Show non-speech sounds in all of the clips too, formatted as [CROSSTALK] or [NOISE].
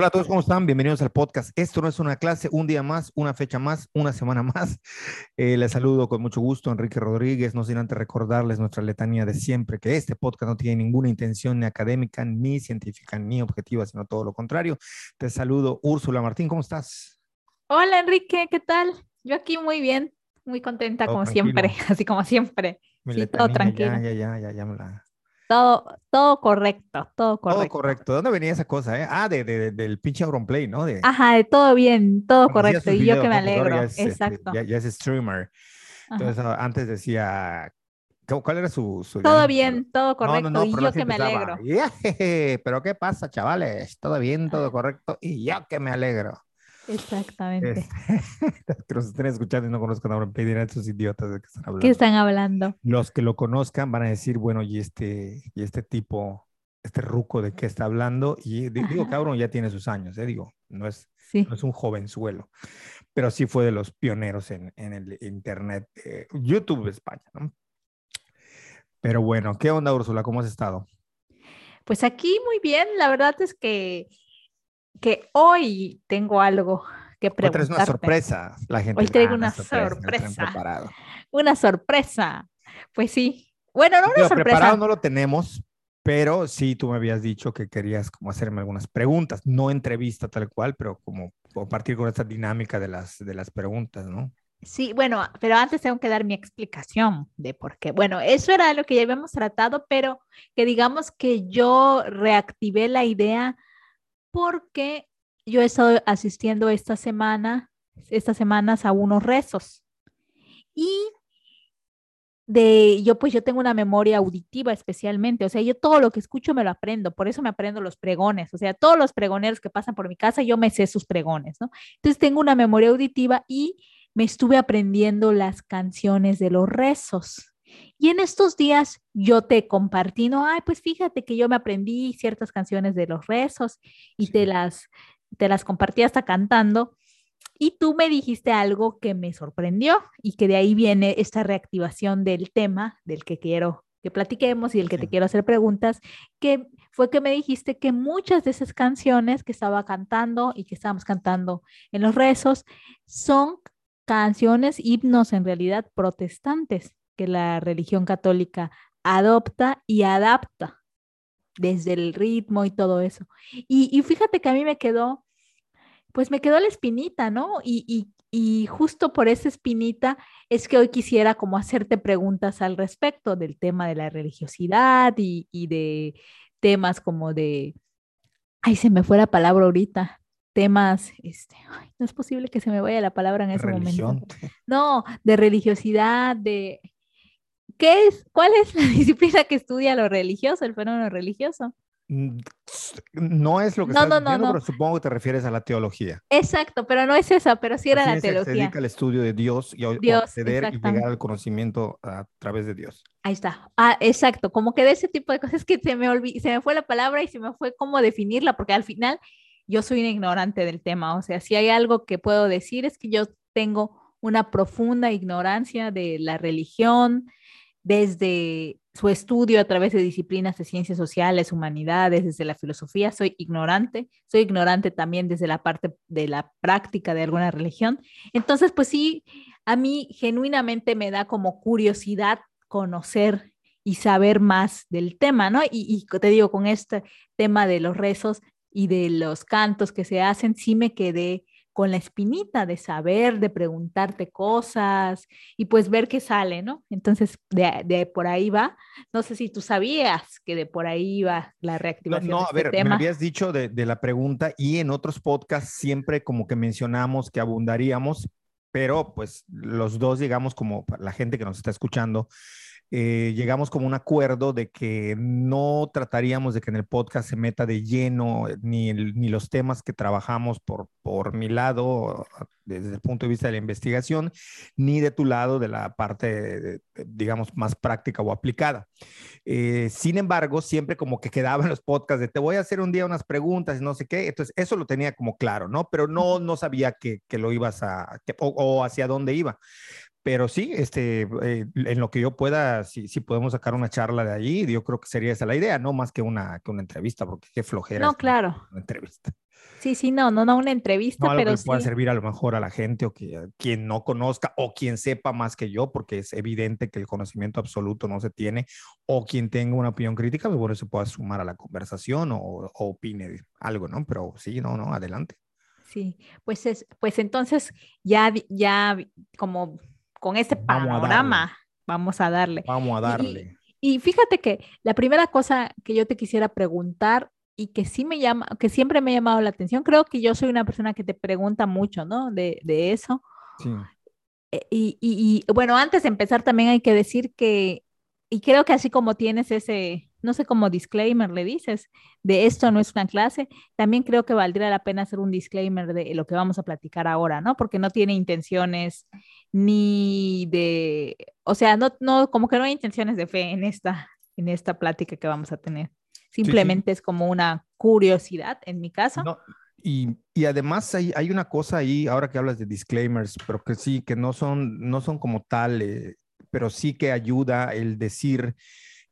Hola a todos, ¿cómo están? Bienvenidos al podcast. Esto no es una clase, un día más, una fecha más, una semana más. [LAUGHS] Eh, les saludo con mucho gusto, Enrique Rodríguez. No sin antes recordarles nuestra letanía de siempre, que este podcast no tiene ninguna intención ni académica, ni científica, ni objetiva, sino todo lo contrario. Te saludo, Úrsula Martín, ¿cómo estás? Hola, Enrique, ¿qué tal? Yo aquí muy bien, muy contenta como siempre, [LAUGHS] así como siempre. sí, todo tranquilo. Ya, ya, ya, ya, me la todo, todo correcto, todo correcto. Todo correcto. ¿De dónde venía esa cosa? Eh? Ah, de, de, del pinche Auronplay, ¿no? De, Ajá, de todo bien, todo correcto. Y yo que me alegro. Ya es, este, Exacto. ya, es streamer. Entonces, ah, antes decía, ¿cuál era su...? su todo bien, todo correcto. No, no, y yo que me alegro. [LAUGHS] pero ¿qué pasa, chavales? Todo bien, todo correcto. Y yo que me alegro. Exactamente. [LAUGHS] que nos estén escuchando y no conozcan a y dirán estos idiotas de qué están hablando. ¿Qué están hablando? Los que lo conozcan van a decir, bueno, y este, y este tipo, este ruco de qué está hablando. Y digo, cabrón, ya tiene sus años, ¿eh? digo, no es, no es un jovenzuelo, pero sí fue de los pioneros en, en el Internet, YouTube de España, ¿no? Pero bueno, ¿qué onda, Úrsula? ¿Cómo has estado? Pues aquí muy bien, la verdad es que que hoy tengo algo que preguntarte. Hoy una sorpresa, la gente. Hoy traigo una, sorpresa. Una sorpresa. Pues sí. Bueno, no una sorpresa. Preparado no lo tenemos, pero sí tú me habías dicho que querías como hacerme algunas preguntas, no entrevista tal cual, pero como compartir con esta dinámica de las, de las preguntas, ¿no? Sí, bueno, pero antes tengo que dar mi explicación de por qué. Bueno, eso era lo que ya habíamos tratado, pero que digamos que yo reactivé la idea porque yo he estado asistiendo esta semana, estas semanas a unos rezos. Y de yo pues yo tengo una memoria auditiva especialmente, o sea, yo todo lo que escucho me lo aprendo, por eso me aprendo los pregones, o sea, todos los pregoneros que pasan por mi casa, yo me sé sus pregones, ¿no? Entonces tengo una memoria auditiva y me estuve aprendiendo las canciones de los rezos. Y en estos días yo te compartí, no, ay, pues fíjate que yo me aprendí ciertas canciones de los rezos y te, las, te las compartí hasta cantando. Y tú me dijiste algo que me sorprendió y que de ahí viene esta reactivación del tema del que quiero que platiquemos y el que te quiero hacer preguntas, que fue que me dijiste que muchas de esas canciones que estaba cantando y que estábamos cantando en los rezos son canciones, himnos en realidad protestantes que la religión católica adopta y adapta desde el ritmo y todo eso. Y, fíjate que a mí me quedó, pues me quedó la espinita, ¿no? Y, justo por esa espinita es que hoy quisiera como hacerte preguntas al respecto del tema de la religiosidad y, de temas como de, ay, se me fue la palabra ahorita, temas, este, no es posible que se me vaya la palabra en ese momento. No, de religiosidad, de, ¿Qué es, ¿Cuál es la [LAUGHS] disciplina que estudia lo religioso, el fenómeno religioso? Mm, no es lo que no, estás no, pero supongo que te refieres a la teología. Exacto, pero no es esa, pero sí era la teología. Se dedica al estudio de Dios y a acceder y llegar al conocimiento a través de Dios. Ahí está. Ah, exacto, como que de ese tipo de cosas que se me se me fue la palabra y se me fue cómo definirla, porque al final yo soy un ignorante del tema, o sea, si hay algo que puedo decir es que yo tengo una profunda ignorancia de la religión, desde su estudio a través de disciplinas de ciencias sociales, humanidades, desde la filosofía, soy ignorante, soy ignorante también desde la parte de la práctica de alguna religión. Entonces, pues sí, a mí genuinamente me da como curiosidad conocer y saber más del tema, ¿no? Y, te digo, con este tema de los rezos y de los cantos que se hacen, sí me quedé con la espinita de saber, de preguntarte cosas y pues ver qué sale, ¿no? Entonces, de, por ahí va. No sé si tú sabías que de por ahí va la reactivación. No, no a este ver, me habías dicho de, de la pregunta y en otros podcasts siempre como que mencionamos que abundaríamos, pero pues los dos, digamos, como la gente que nos está escuchando, eh, llegamos como un acuerdo de que no trataríamos de que en el podcast se meta de lleno eh, ni, ni los temas que trabajamos por, por mi lado, desde el punto de vista de la investigación, ni de tu lado de la parte, digamos, más práctica o aplicada. Eh, sin embargo, siempre como que quedaban [LAUGHS] los podcasts de te voy a hacer un día unas preguntas y no sé qué. Entonces, eso lo tenía como claro, ¿no? Pero no, no sabía que, que lo ibas a, o hacia dónde iba. Pero sí, este, eh, en lo que yo pueda, si, si podemos sacar una charla de allí, yo creo que sería esa la idea, no más que una, que una entrevista, porque qué flojera. No, claro. Una entrevista. Sí, sí, no, no, no una entrevista, no algo pero que sí. pueda servir a lo mejor a la gente o que quien no conozca o quien sepa más que yo, porque es evidente que el conocimiento absoluto no se tiene, o quien tenga una opinión crítica, pues bueno, se pueda sumar a la conversación o, o opine algo, ¿no? Pero sí, no, no, adelante. Sí, pues es, pues entonces ya, ya como con Vamos a panorama vamos a darle. Vamos a darle. Y fíjate que la primera cosa que yo te quisiera preguntar y que sí me llama, que siempre me ha llamado la atención, creo que yo soy una persona que te pregunta mucho, ¿no? De, de eso. Sí. Y, y- y, bueno, antes de empezar también hay que decir que, y creo que así como tienes ese, no sé cómo disclaimer le dices, de esto no es una clase, también creo que valdría la pena hacer un disclaimer de lo que vamos a platicar ahora, ¿no? Porque no tiene intenciones ni de, o sea, no, no, como que no hay intenciones de fe en esta, en esta plática que vamos a tener. Simplemente es como una curiosidad en mi caso. No, y, y además hay, hay una cosa ahí, ahora que hablas de disclaimers, pero que sí, que no son, no son como tal, eh, pero sí que ayuda el decir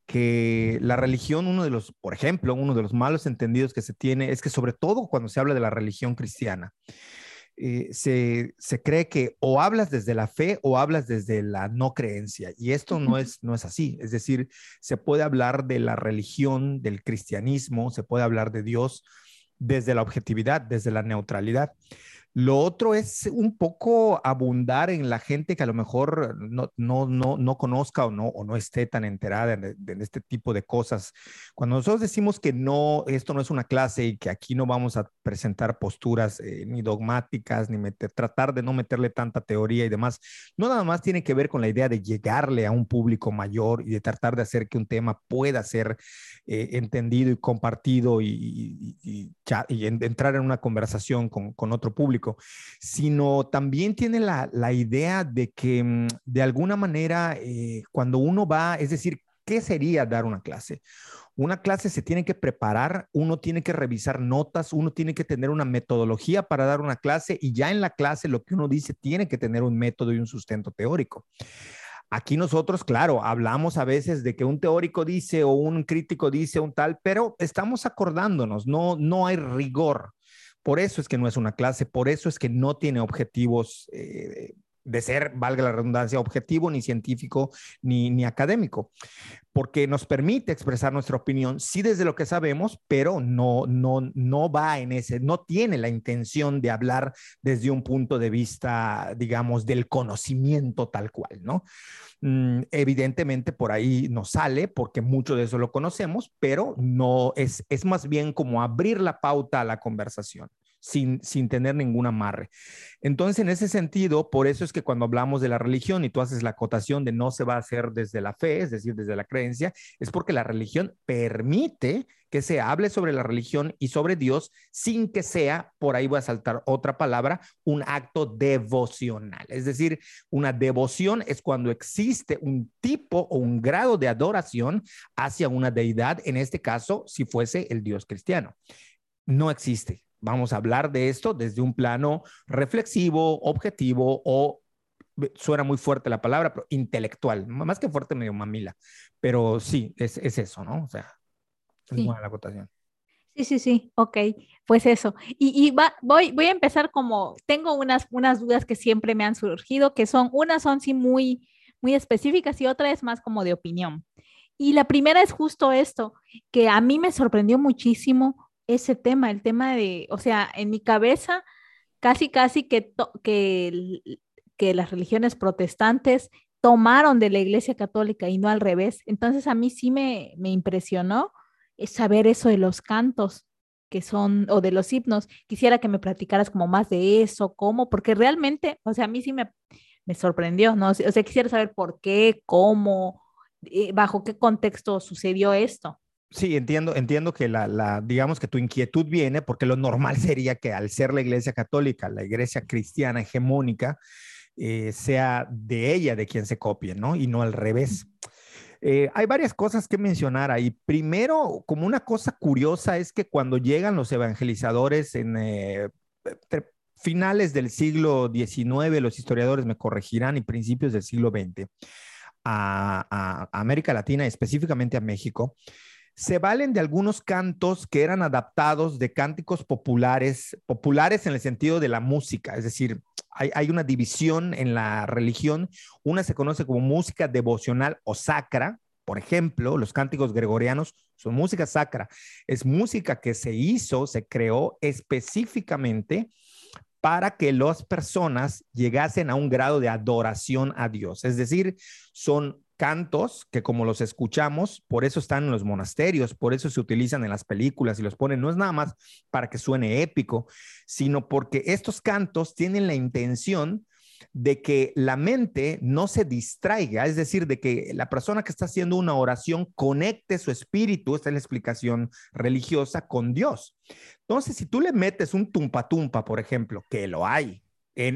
que la religión, uno de los, por ejemplo, uno de los malos entendidos que se tiene es que sobre todo cuando se habla de la religión cristiana, eh, se, se cree que o hablas desde la fe o hablas desde la no creencia. Y esto no es, no es así. Es decir, se puede hablar de la religión, del cristianismo, se puede hablar de Dios desde la objetividad, desde la neutralidad. Lo otro es un poco abundar en la gente que a lo mejor no, no, no, no conozca o no, o no esté tan enterada de, este tipo de cosas. Cuando nosotros decimos que no, esto no es una clase y que aquí no vamos a presentar posturas eh, ni dogmáticas, ni meter, tratar de no meterle tanta teoría y demás, no nada más tiene que ver con la idea de llegarle a un público mayor y de tratar de hacer que un tema pueda ser eh, entendido y compartido y, y, y, y en, entrar en una conversación con, con, otro público, sino también tiene la, la idea de que mm, de alguna manera eh, cuando uno va, es decir, ¿qué sería dar una clase? Una clase se tiene que preparar, uno tiene que revisar notas, uno tiene que tener una metodología para dar una clase y ya en la clase lo que uno dice tiene que tener un método y un sustento teórico. Aquí nosotros, claro, hablamos a veces de que un teórico dice o un crítico dice un tal, pero estamos acordándonos, no, no hay rigor. Por eso es que no es una clase, por eso es que no tiene objetivos eh, de ser, valga la redundancia, objetivo, ni científico, ni, ni académico, porque nos permite expresar nuestra opinión, sí desde lo que sabemos, pero no, no, no va en ese, no tiene la intención de hablar desde un punto de vista, digamos, del conocimiento tal cual, ¿no? Mm, evidentemente por ahí nos sale, porque mucho de eso lo conocemos, pero no es, es más bien como abrir la pauta a la conversación sin, sin tener ningún amarre. Entonces, en ese sentido, por eso es que cuando hablamos de la religión y tú haces la acotación de no se va a hacer desde la fe, es decir, desde la creencia, es porque la religión permite que se hable sobre la religión y sobre Dios sin que sea, por ahí voy a saltar otra palabra, un acto devocional. Es decir, una devoción es cuando existe un tipo o un grado de adoración hacia una deidad, en este caso, si fuese el Dios cristiano. No existe. Vamos a hablar de esto desde un plano reflexivo, objetivo o suena muy fuerte la palabra, pero intelectual, más que fuerte, medio mamila, pero sí, es, es eso, ¿no? O sea, es Sí. buena la acotación. Sí, sí, sí, ok, pues eso. Y, y va, voy, voy a empezar como, tengo unas, unas dudas que siempre me han surgido, que son, unas son sí muy, muy específicas y otra es más como de opinión. Y la primera es justo esto, que a mí me sorprendió muchísimo ese tema, el tema de, o sea, en mi cabeza, casi, casi que, que, que las religiones protestantes tomaron de la Iglesia Católica y no al revés. Entonces a mí sí me, me impresionó es saber eso de los cantos que son, o de los himnos. Quisiera que me platicaras como más de eso, cómo, porque realmente, o sea, a mí sí me, me sorprendió, ¿no? O sea, quisiera saber por qué, cómo, eh, bajo qué contexto sucedió esto. Sí, entiendo, entiendo que la, la, digamos que tu inquietud viene porque lo normal sería que al ser la iglesia católica, la iglesia cristiana hegemónica, eh, sea de ella de quien se copie, ¿no? Y no al revés. Eh, hay varias cosas que mencionar ahí. Primero, como una cosa curiosa es que cuando llegan los evangelizadores en eh, finales del siglo XIX, los historiadores me corregirán, y principios del siglo XX, a, a América Latina, específicamente a México, se valen de algunos cantos que eran adaptados de cánticos populares, populares en el sentido de la música, es decir, hay, una división en la religión, una se conoce como música devocional o sacra, por ejemplo, los cánticos gregorianos son música sacra, es música que se hizo, se creó específicamente para que las personas llegasen a un grado de adoración a Dios, es decir, son cantos que como los escuchamos, por eso están en los monasterios, por eso se utilizan en las películas y los ponen, no es nada más para que suene épico, sino porque estos cantos tienen la intención de que la mente no se distraiga, es decir, de que la persona que está haciendo una oración conecte su espíritu, esta es la explicación religiosa, con Dios. Entonces, si tú le metes un tumpa tumpa, por ejemplo, que lo hay,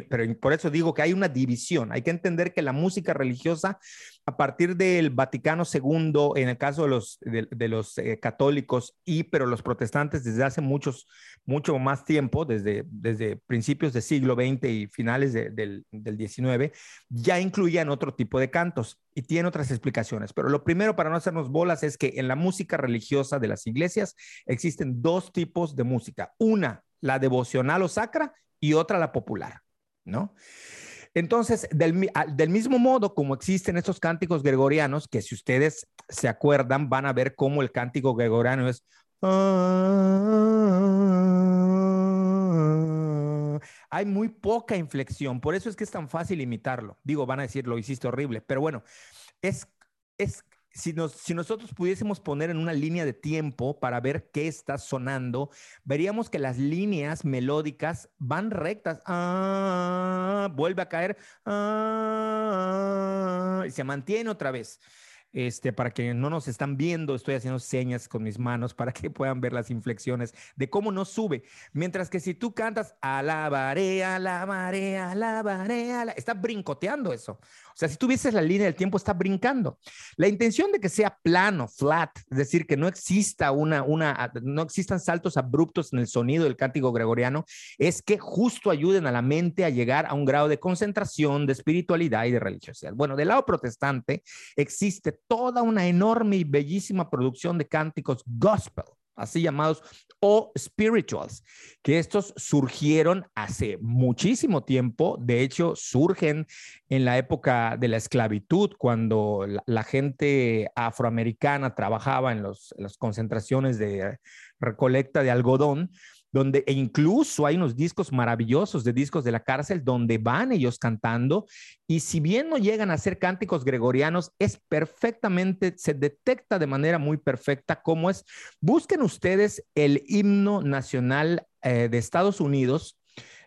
pero por eso digo que hay una división. Hay que entender que la música religiosa, a partir del Vaticano II, en el caso de los, de, los eh, católicos y pero los protestantes desde hace muchos, mucho más tiempo, desde, desde principios del siglo XX y finales del, del XIX, ya incluían otro tipo de cantos y tiene otras explicaciones. Pero lo primero para no hacernos bolas es que en la música religiosa de las iglesias existen dos tipos de música. Una, la devocional o sacra y otra la popular. ¿No? Entonces, del, mismo modo como existen estos cánticos gregorianos, que si ustedes se acuerdan, van a ver cómo el cántico gregoriano es... hay muy poca inflexión, por eso es que es tan fácil imitarlo. Digo, van a decir, lo hiciste horrible, pero bueno, es, es si, nosotros pudiésemos poner en una línea de tiempo para ver qué está sonando, veríamos que las líneas melódicas van rectas, ah, vuelve a caer, ah, y se mantiene otra vez. Este, para que no nos están viendo, estoy haciendo señas con mis manos para que puedan ver las inflexiones de cómo no sube. Mientras que si tú cantas alabaré, alabaré, alabaré, alabaré está brincoteando eso. O sea, si tú vieses la línea del tiempo, está brincando. La intención de que sea plano, flat, es decir, que no exista una, una, no existan saltos abruptos en el sonido del cántico gregoriano, es que justo ayuden a la mente a llegar a un grado de concentración, de espiritualidad y de religiosidad. Bueno, del lado protestante existe toda una enorme y bellísima producción de cánticos gospel así llamados, o spirituals, que estos surgieron hace muchísimo tiempo, de hecho surgen en la época de la esclavitud, cuando la, gente afroamericana trabajaba en las concentraciones de recolecta de algodón, donde e incluso hay unos discos maravillosos de discos de la cárcel donde van ellos cantando y si bien no llegan a ser cánticos gregorianos, es perfectamente, se detecta de manera muy perfecta cómo es. Busquen ustedes el himno nacional eh, de Estados Unidos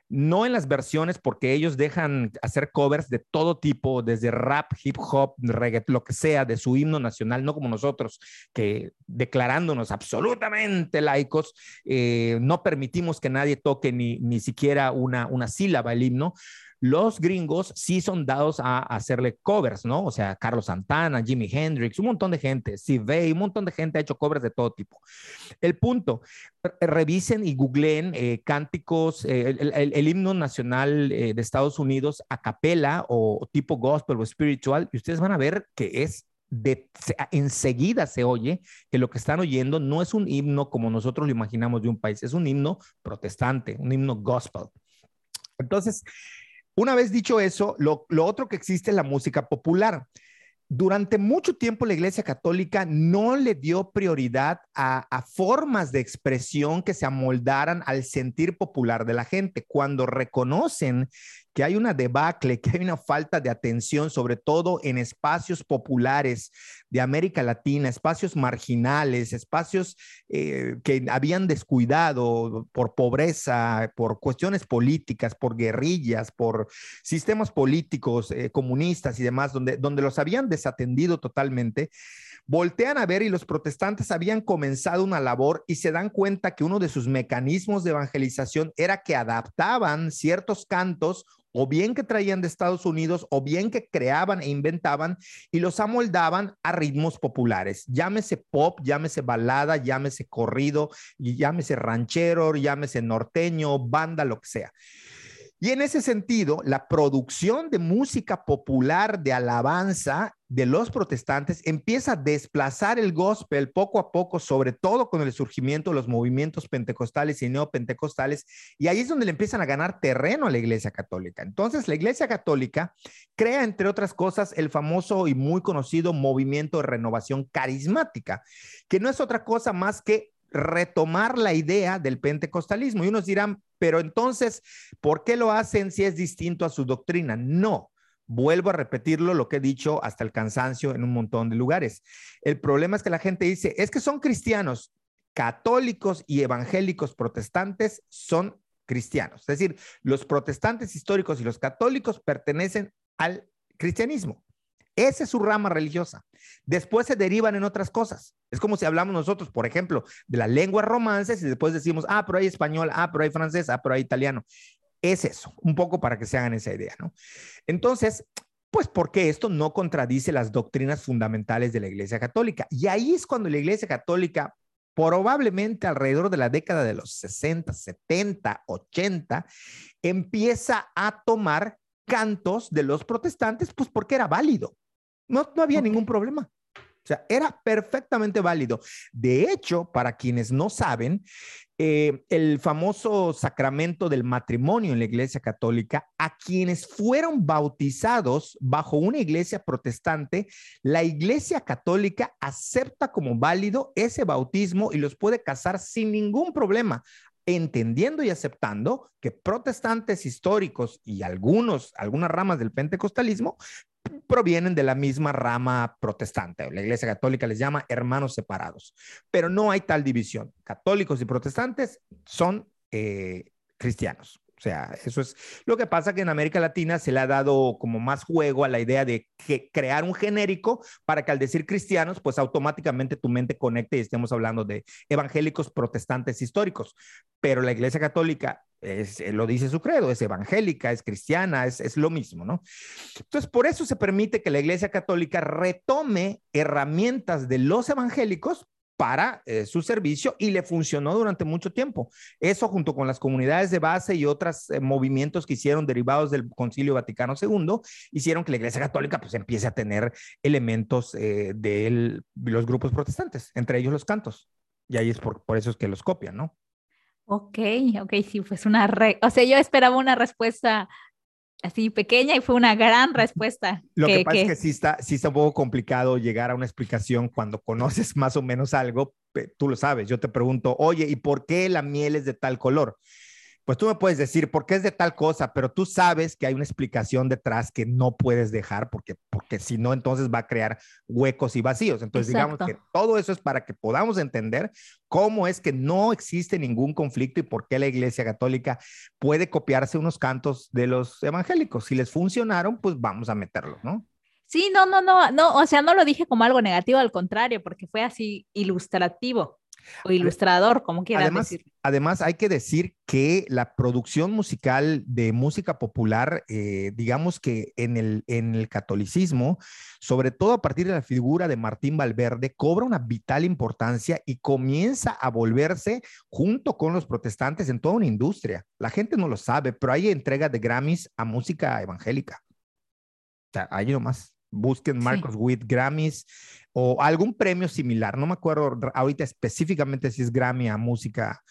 no en las versiones porque ellos dejan hacer covers de todo tipo, desde rap, hip hop, reggaeton, lo que sea, de su himno nacional, no como nosotros, que declarándonos absolutamente laicos, eh, no permitimos que nadie toque ni, ni siquiera una, una sílaba el himno. Los gringos sí son dados a, hacerle covers, ¿no? O sea, Carlos Santana, Jimi Hendrix, un montón de gente, Steve un montón de gente ha hecho covers de todo tipo. El punto, revisen y googleen eh, cánticos, eh, el, himno nacional eh, de Estados Unidos a capela o tipo gospel o espiritual, y ustedes van a ver que es de, enseguida se oye que lo que están oyendo no es un himno como nosotros lo imaginamos de un país, es un himno protestante, un himno gospel. Entonces, una vez dicho eso, lo, otro que existe es la música popular. Durante mucho tiempo la Iglesia Católica no le dio prioridad a, a, formas de expresión que se amoldaran al sentir popular de la gente. Cuando reconocen que hay una debacle, que hay una falta de atención, sobre todo en espacios populares de América Latina, espacios marginales, espacios eh, que habían descuidado por pobreza, por cuestiones políticas, por guerrillas, por sistemas políticos eh, comunistas y demás, donde, donde los habían desatendido totalmente voltean a ver y los protestantes habían comenzado una labor y se dan cuenta que uno de sus mecanismos de evangelización era que adaptaban ciertos cantos o bien que traían de Estados Unidos, o bien que creaban e inventaban y los amoldaban a ritmos populares. Llámese pop, llámese balada, llámese corrido, llámese ranchero, llámese norteño, banda, lo que sea. Y en ese sentido, la producción de música popular de alabanza de los protestantes empieza a desplazar el gospel poco a poco, sobre todo con el surgimiento de los movimientos pentecostales y neopentecostales, y ahí es donde le empiezan a ganar terreno a la Iglesia Católica. Entonces, la Iglesia Católica crea, entre otras cosas, el famoso y muy conocido movimiento de renovación carismática, que no es otra cosa más que retomar la idea del pentecostalismo. Y unos dirán, pero entonces, ¿por qué lo hacen si es distinto a su doctrina? No, Vuelvo a repetirlo, lo que he dicho hasta el cansancio en un montón de lugares. El problema es que la gente dice, es que son cristianos, católicos y evangélicos protestantes son cristianos. Es decir, los protestantes históricos y los católicos pertenecen al cristianismo. Esa es su rama religiosa. Después se derivan en otras cosas. Es como si hablamos nosotros, por ejemplo, de las lenguas romances y después decimos, ah, pero hay español, ah, pero hay francés, ah, pero hay italiano. Es eso, un poco para que se hagan esa idea, ¿no? Entonces, pues porque esto no contradice las doctrinas fundamentales de la Iglesia Católica. Y ahí es cuando la Iglesia Católica, probablemente alrededor de la década de los 60, 70, 80, empieza a tomar cantos de los protestantes, pues porque era válido. No, no había ningún problema. O sea, era perfectamente válido. De hecho, para quienes no saben, eh, el famoso sacramento del matrimonio en la Iglesia Católica, a quienes fueron bautizados bajo una iglesia protestante, la Iglesia Católica acepta como válido ese bautismo y los puede casar sin ningún problema entendiendo y aceptando que protestantes históricos y algunos, algunas ramas del pentecostalismo provienen de la misma rama protestante. La Iglesia Católica les llama hermanos separados, pero no hay tal división. Católicos y protestantes son eh, cristianos. O sea, eso es lo que pasa que en América Latina se le ha dado como más juego a la idea de que crear un genérico para que al decir cristianos, pues automáticamente tu mente conecte y estemos hablando de evangélicos protestantes históricos. Pero la Iglesia Católica es, eh, lo dice su credo, es evangélica, es cristiana, es, es lo mismo, ¿no? Entonces, por eso se permite que la Iglesia Católica retome herramientas de los evangélicos para eh, su servicio y le funcionó durante mucho tiempo. Eso junto con las comunidades de base y otros eh, movimientos que hicieron derivados del Concilio Vaticano II, hicieron que la Iglesia Católica pues empiece a tener elementos de los grupos protestantes, entre ellos los cantos. Y ahí es por, por eso es que los copian, ¿no? Ok, ok, sí, pues una, re o sea, yo esperaba una respuesta así pequeña y fue una gran respuesta. Lo que, pasa es que sí está, sí está un poco complicado llegar a una explicación cuando conoces [LAUGHS] más o menos algo. Tú lo sabes, yo te pregunto, oye, ¿y por qué la miel es de tal color? Pues tú me puedes decir por qué es de tal cosa, pero tú sabes que hay una explicación detrás que no puedes dejar porque, porque si no, entonces va a crear huecos y vacíos. Entonces, digamos que todo eso es para que podamos entender cómo es que no existe ningún conflicto y por qué la Iglesia Católica puede copiarse unos cantos de los evangélicos. Si les funcionaron, pues vamos a meterlos, ¿no? Sí, no, no, no, no, o sea, no lo dije como algo negativo, al contrario, porque fue así ilustrativo. O ilustrador, como quieras además, decir. Además, hay que decir que la producción musical de música popular, eh, digamos que en el, en el catolicismo, sobre todo a partir de la figura de Martín Valverde, cobra una vital importancia y comienza a volverse junto con los protestantes en toda una industria. La gente no lo sabe, pero hay entrega de Grammys a música evangélica. O sea, ahí nomás busquen Marcos Witt Grammys o algún premio similar. No me acuerdo ahorita específicamente si es Grammy a música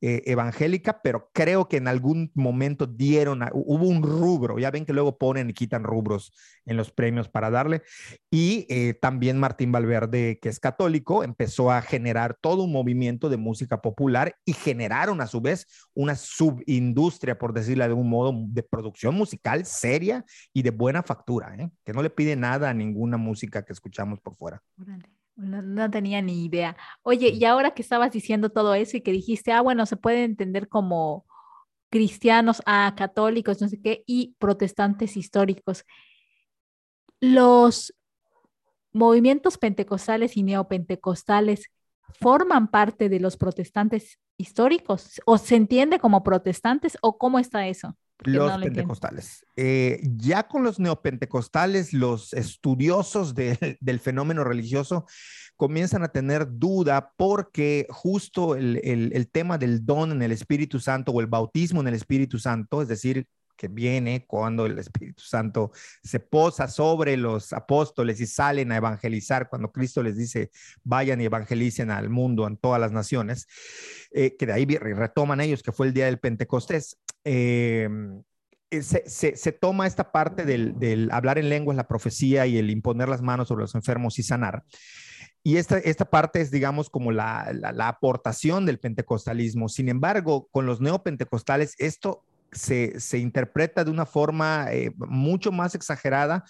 eh, evangélica, pero creo que en algún momento dieron, hubo un rubro, ya ven que luego ponen y quitan rubros en los premios para darle, y eh, también Martín Valverde, que es católico, empezó a generar todo un movimiento de música popular y generaron a su vez una subindustria, por decirlo de un modo, de producción musical seria y de buena factura, ¿eh? que no le pide nada a ninguna música que escuchamos por fuera. No, tenía ni idea. Oye, y ahora que estabas diciendo todo eso y que dijiste, ah, bueno, se puede entender como cristianos, a católicos, no sé qué, y protestantes históricos. Los movimientos pentecostales y neopentecostales forman parte de los protestantes históricos o se entiende como protestantes o cómo está eso? Los pentecostales. Eh, ya con los neopentecostales, los estudiosos [LAUGHS] del fenómeno religioso comienzan a tener duda porque justo el, el, tema del don en el Espíritu Santo o el bautismo en el Espíritu Santo, es decir, que viene cuando el Espíritu Santo se posa sobre los apóstoles y salen a evangelizar, cuando Cristo les dice, vayan y evangelicen al mundo, en todas las naciones, eh, que de ahí retoman ellos, que fue el día del Pentecostés. Eh, eh, se, toma esta parte del, hablar en lenguas, la profecía y el imponer las manos sobre los enfermos y sanar. Y esta, esta parte es, digamos, como la, aportación del pentecostalismo. Sin embargo, con los neopentecostales, esto se, interpreta de una forma eh, mucho más exagerada,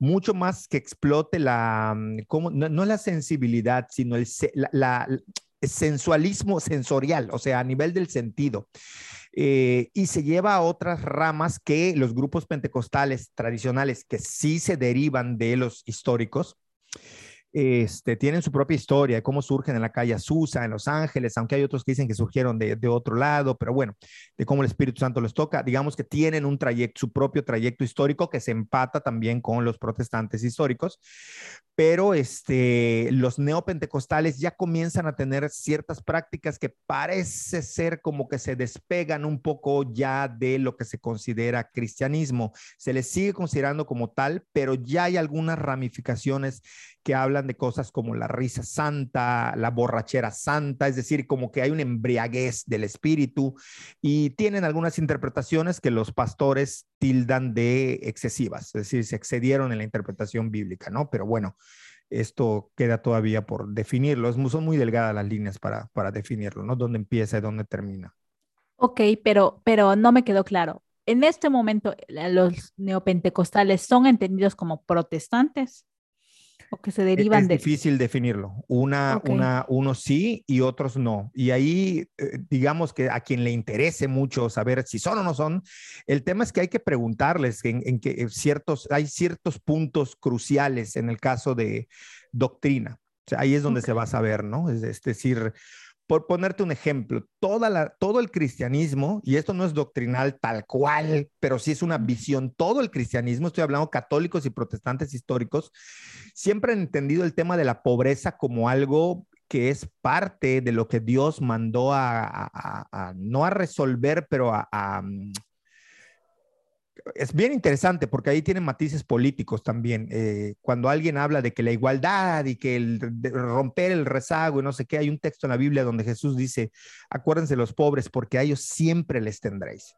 mucho más que explote la, mm, como, no, la sensibilidad, sino el sensualismo sensorial, o sea, a nivel del sentido. Eh, y se lleva a otras ramas que los grupos pentecostales tradicionales, que sí se derivan de los históricos, este, tienen su propia historia, de cómo surgen en la calle Azusa, en Los Ángeles, aunque hay otros que dicen que surgieron de, otro lado, pero bueno, de cómo el Espíritu Santo les toca, digamos que tienen un trayecto, su propio trayecto histórico que se empata también con los protestantes históricos, pero este, los neopentecostales ya comienzan a tener ciertas prácticas que parece ser como que se despegan un poco ya de lo que se considera cristianismo. Se les sigue considerando como tal, pero ya hay algunas ramificaciones que hablan de cosas como la risa santa, la borrachera santa, es decir, como que hay una embriaguez del espíritu y tienen algunas interpretaciones que los pastores tildan de excesivas, es decir, se excedieron en la interpretación bíblica, ¿no? Pero bueno, esto queda todavía por definirlo. son muy delgadas las líneas para, para definirlo, ¿no? Dónde empieza y dónde termina. Ok, pero, pero no me quedó claro. En este momento, los neopentecostales son entendidos como protestantes o que se derivan es de... difícil definirlo. Una, una, unos sí y otros no. Y ahí, eh, digamos que a quien le interese mucho saber si son o no son, el tema es que hay que preguntarles en, que ciertos, hay ciertos puntos cruciales en el caso de doctrina. O sea, ahí es donde se va a saber, ¿no? Es, es decir, por ponerte un ejemplo, toda la, todo el cristianismo, y esto no es doctrinal tal cual, pero sí es una visión, todo el cristianismo, estoy hablando católicos y protestantes históricos, siempre han entendido el tema de la pobreza como algo que es parte de lo que Dios mandó a, no a resolver, pero a, es bien interesante porque ahí tienen matices políticos también. Eh, cuando alguien habla de que la igualdad y que el romper el rezago y no sé qué, hay un texto en la Biblia donde Jesús dice, acuérdense los pobres porque a ellos siempre les tendréis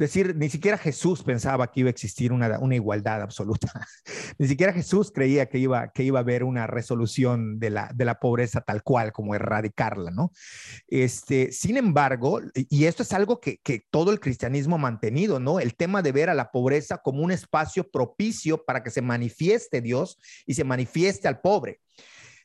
decir, ni siquiera Jesús pensaba que iba a existir una, igualdad absoluta. [LAUGHS] ni siquiera Jesús creía que iba, que iba a haber una resolución de la, de la pobreza tal cual, como erradicarla, ¿no? Este, sin embargo, y esto es algo que, que todo el cristianismo ha mantenido, ¿no? El tema de ver a la pobreza como un espacio propicio para que se manifieste Dios y se manifieste al pobre.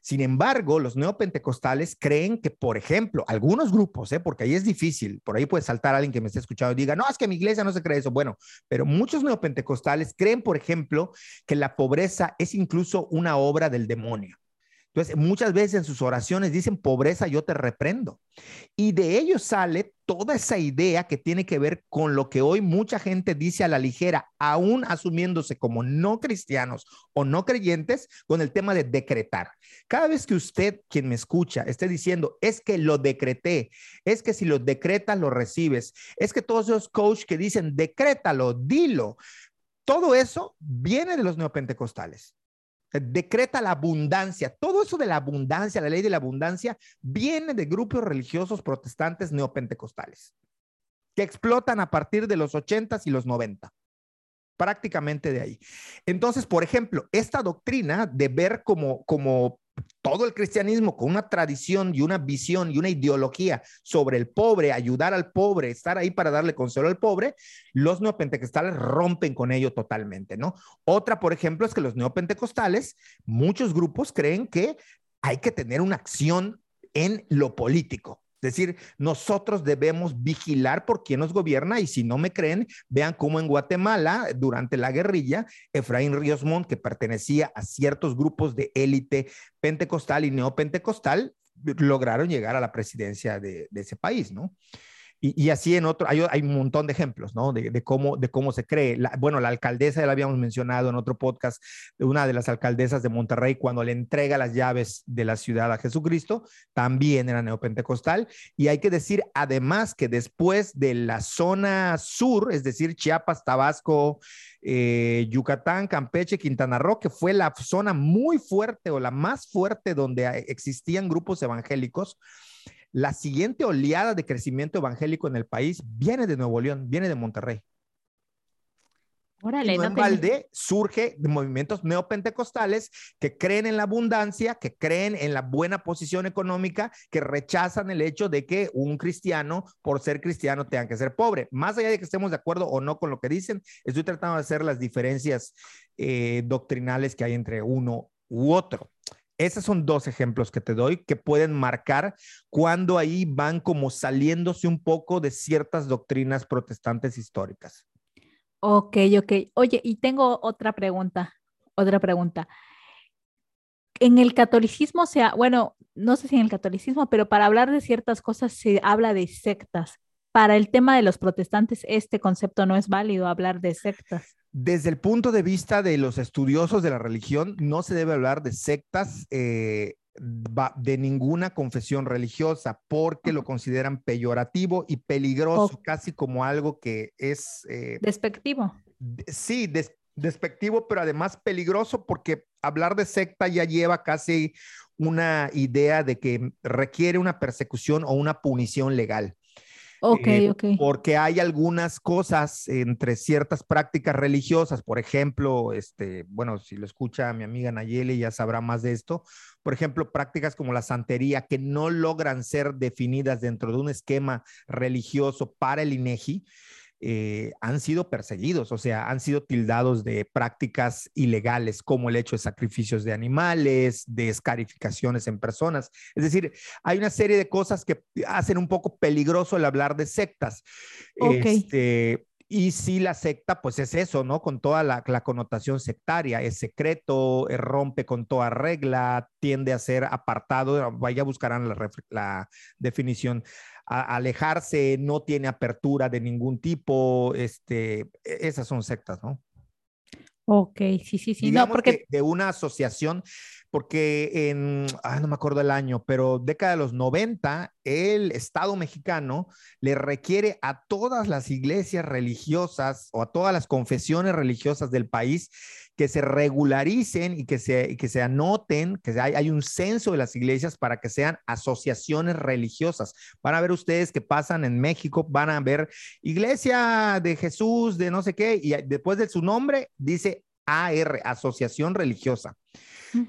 Sin embargo, los neopentecostales creen que, por ejemplo, algunos grupos, ¿eh? porque ahí es difícil, por ahí puede saltar alguien que me esté escuchando y diga, no, es que mi iglesia no se cree eso. Bueno, pero muchos neopentecostales creen, por ejemplo, que la pobreza es incluso una obra del demonio. Entonces, muchas veces en sus oraciones dicen, pobreza, yo te reprendo. Y de ellos sale toda esa idea que tiene que ver con lo que hoy mucha gente dice a la ligera, aún asumiéndose como no cristianos o no creyentes, con el tema de decretar. Cada vez que usted, quien me escucha, esté diciendo, es que lo decreté, es que si lo decretas, lo recibes, es que todos esos coaches que dicen, decrétalo, dilo, todo eso viene de los neopentecostales decreta la abundancia. Todo eso de la abundancia, la ley de la abundancia, viene de grupos religiosos protestantes neopentecostales que explotan a partir de los 80s y los 90 prácticamente de ahí. Entonces, por ejemplo, esta doctrina de ver como, como todo el cristianismo con una tradición y una visión y una ideología sobre el pobre, ayudar al pobre, estar ahí para darle consuelo al pobre, los neopentecostales rompen con ello totalmente, ¿no? Otra, por ejemplo, es que los neopentecostales, muchos grupos creen que hay que tener una acción en lo político. Es decir, nosotros debemos vigilar por quién nos gobierna y si no me creen, vean cómo en Guatemala, durante la guerrilla, Efraín Ríos Montt, que pertenecía a ciertos grupos de élite pentecostal y neopentecostal, lograron llegar a la presidencia de, ese país, ¿no? Y, así en otro, hay, un montón de ejemplos, ¿no? De, cómo, de cómo se cree. bueno, la alcaldesa, ya la habíamos mencionado en otro podcast, una de las alcaldesas de Monterrey, cuando le entrega las llaves de la ciudad a Jesucristo, también era neopentecostal. Y hay que decir, además, que después de la zona sur, es decir, Chiapas, Tabasco, eh, Yucatán, Campeche, Quintana Roo, que fue la zona muy fuerte o la más fuerte donde existían grupos evangélicos, la siguiente oleada de crecimiento evangélico en el país viene de Nuevo León, viene de Monterrey. Órale, y en balde surge de movimientos neopentecostales que creen en la abundancia, que creen en la buena posición económica, que rechazan el hecho de que un cristiano, por ser cristiano, tenga que ser pobre. Más allá de que estemos de acuerdo o no con lo que dicen, estoy tratando de hacer las diferencias eh, doctrinales que hay entre uno u otro. Esos son dos ejemplos que te doy que pueden marcar cuando ahí van como saliéndose un poco de ciertas doctrinas protestantes históricas. Ok, ok. Oye, y tengo otra pregunta, otra pregunta. En el catolicismo, sea, bueno, no sé si en el catolicismo, pero para hablar de ciertas cosas se habla de sectas. Para el tema de los protestantes, este concepto no es válido, hablar de sectas. Desde el punto de vista de los estudiosos de la religión, no se debe hablar de sectas eh, de ninguna confesión religiosa porque lo consideran peyorativo y peligroso, casi como algo que es... Eh, despectivo. Sí, despectivo, pero además peligroso porque hablar de secta ya lleva casi una idea de que requiere una persecución o una punición legal. Ok, eh, ok. Porque hay algunas cosas entre ciertas prácticas religiosas, por ejemplo, este, bueno, si lo escucha mi amiga Nayeli ya sabrá más de esto, por ejemplo, prácticas como la santería que no logran ser definidas dentro de un esquema religioso para el INEGI. Eh, han sido perseguidos, o sea, han sido tildados de prácticas ilegales como el hecho de sacrificios de animales, de escarificaciones en personas. Es decir, hay una serie de cosas que hacen un poco peligroso el hablar de sectas. Este, y si la secta, pues es eso, ¿no? Con toda la, connotación sectaria, es secreto, eh, rompe con toda regla, tiende a ser apartado, vaya buscarán la, la definición alejarse, no tiene apertura de ningún tipo, este, e, esas son sectas, ¿no? Ok, sí, sí, sí. no, porque... de una asociación, porque en, ah, no me acuerdo el año, pero década de los 90, el Estado mexicano le requiere a todas las iglesias religiosas o a todas las confesiones religiosas del país que se regularicen y que se, que se anoten, que hay, hay, un censo de las iglesias para que sean asociaciones religiosas. Van a ver ustedes que pasan en México, van a ver iglesia de Jesús, de no sé qué, y después de su nombre dice AR, Asociación Religiosa.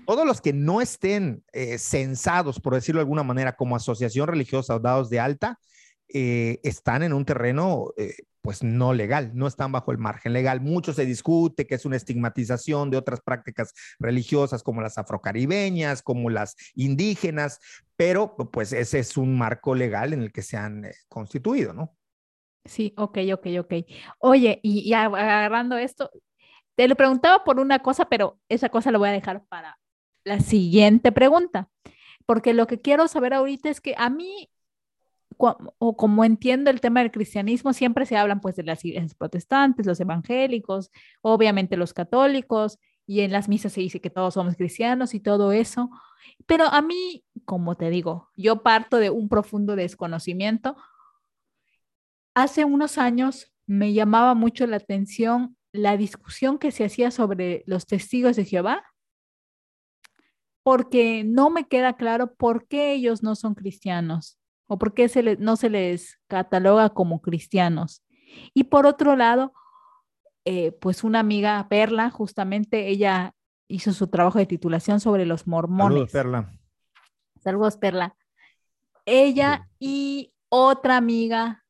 Todos los que no estén eh, censados, por decirlo de alguna manera, como asociación religiosa o dados de alta, eh, están en un terreno eh, pues no legal, no están bajo el margen legal. Mucho se discute que es una estigmatización de otras prácticas religiosas como las afrocaribeñas, como las indígenas, pero pues ese es un marco legal en el que se han constituido, ¿no? Sí, ok, ok, ok. Oye, y, agarrando esto, te lo preguntaba por una cosa, pero esa cosa la voy a dejar para la siguiente pregunta, porque lo que quiero saber ahorita es que a mí o como entiendo el tema del cristianismo, siempre se hablan pues de las iglesias protestantes, los evangélicos, obviamente los católicos, y en las misas se dice que todos somos cristianos y todo eso. Pero a mí, como te digo, yo parto de un profundo desconocimiento. Hace unos años me llamaba mucho la atención la discusión que se hacía sobre los testigos de Jehová, porque no me queda claro por qué ellos no son cristianos o por qué se no se les cataloga como cristianos. Y por otro lado, eh, pues una amiga, Perla, justamente ella hizo su trabajo de titulación sobre los mormones. Saludos, Perla. Saludos, Perla. Ella y otra amiga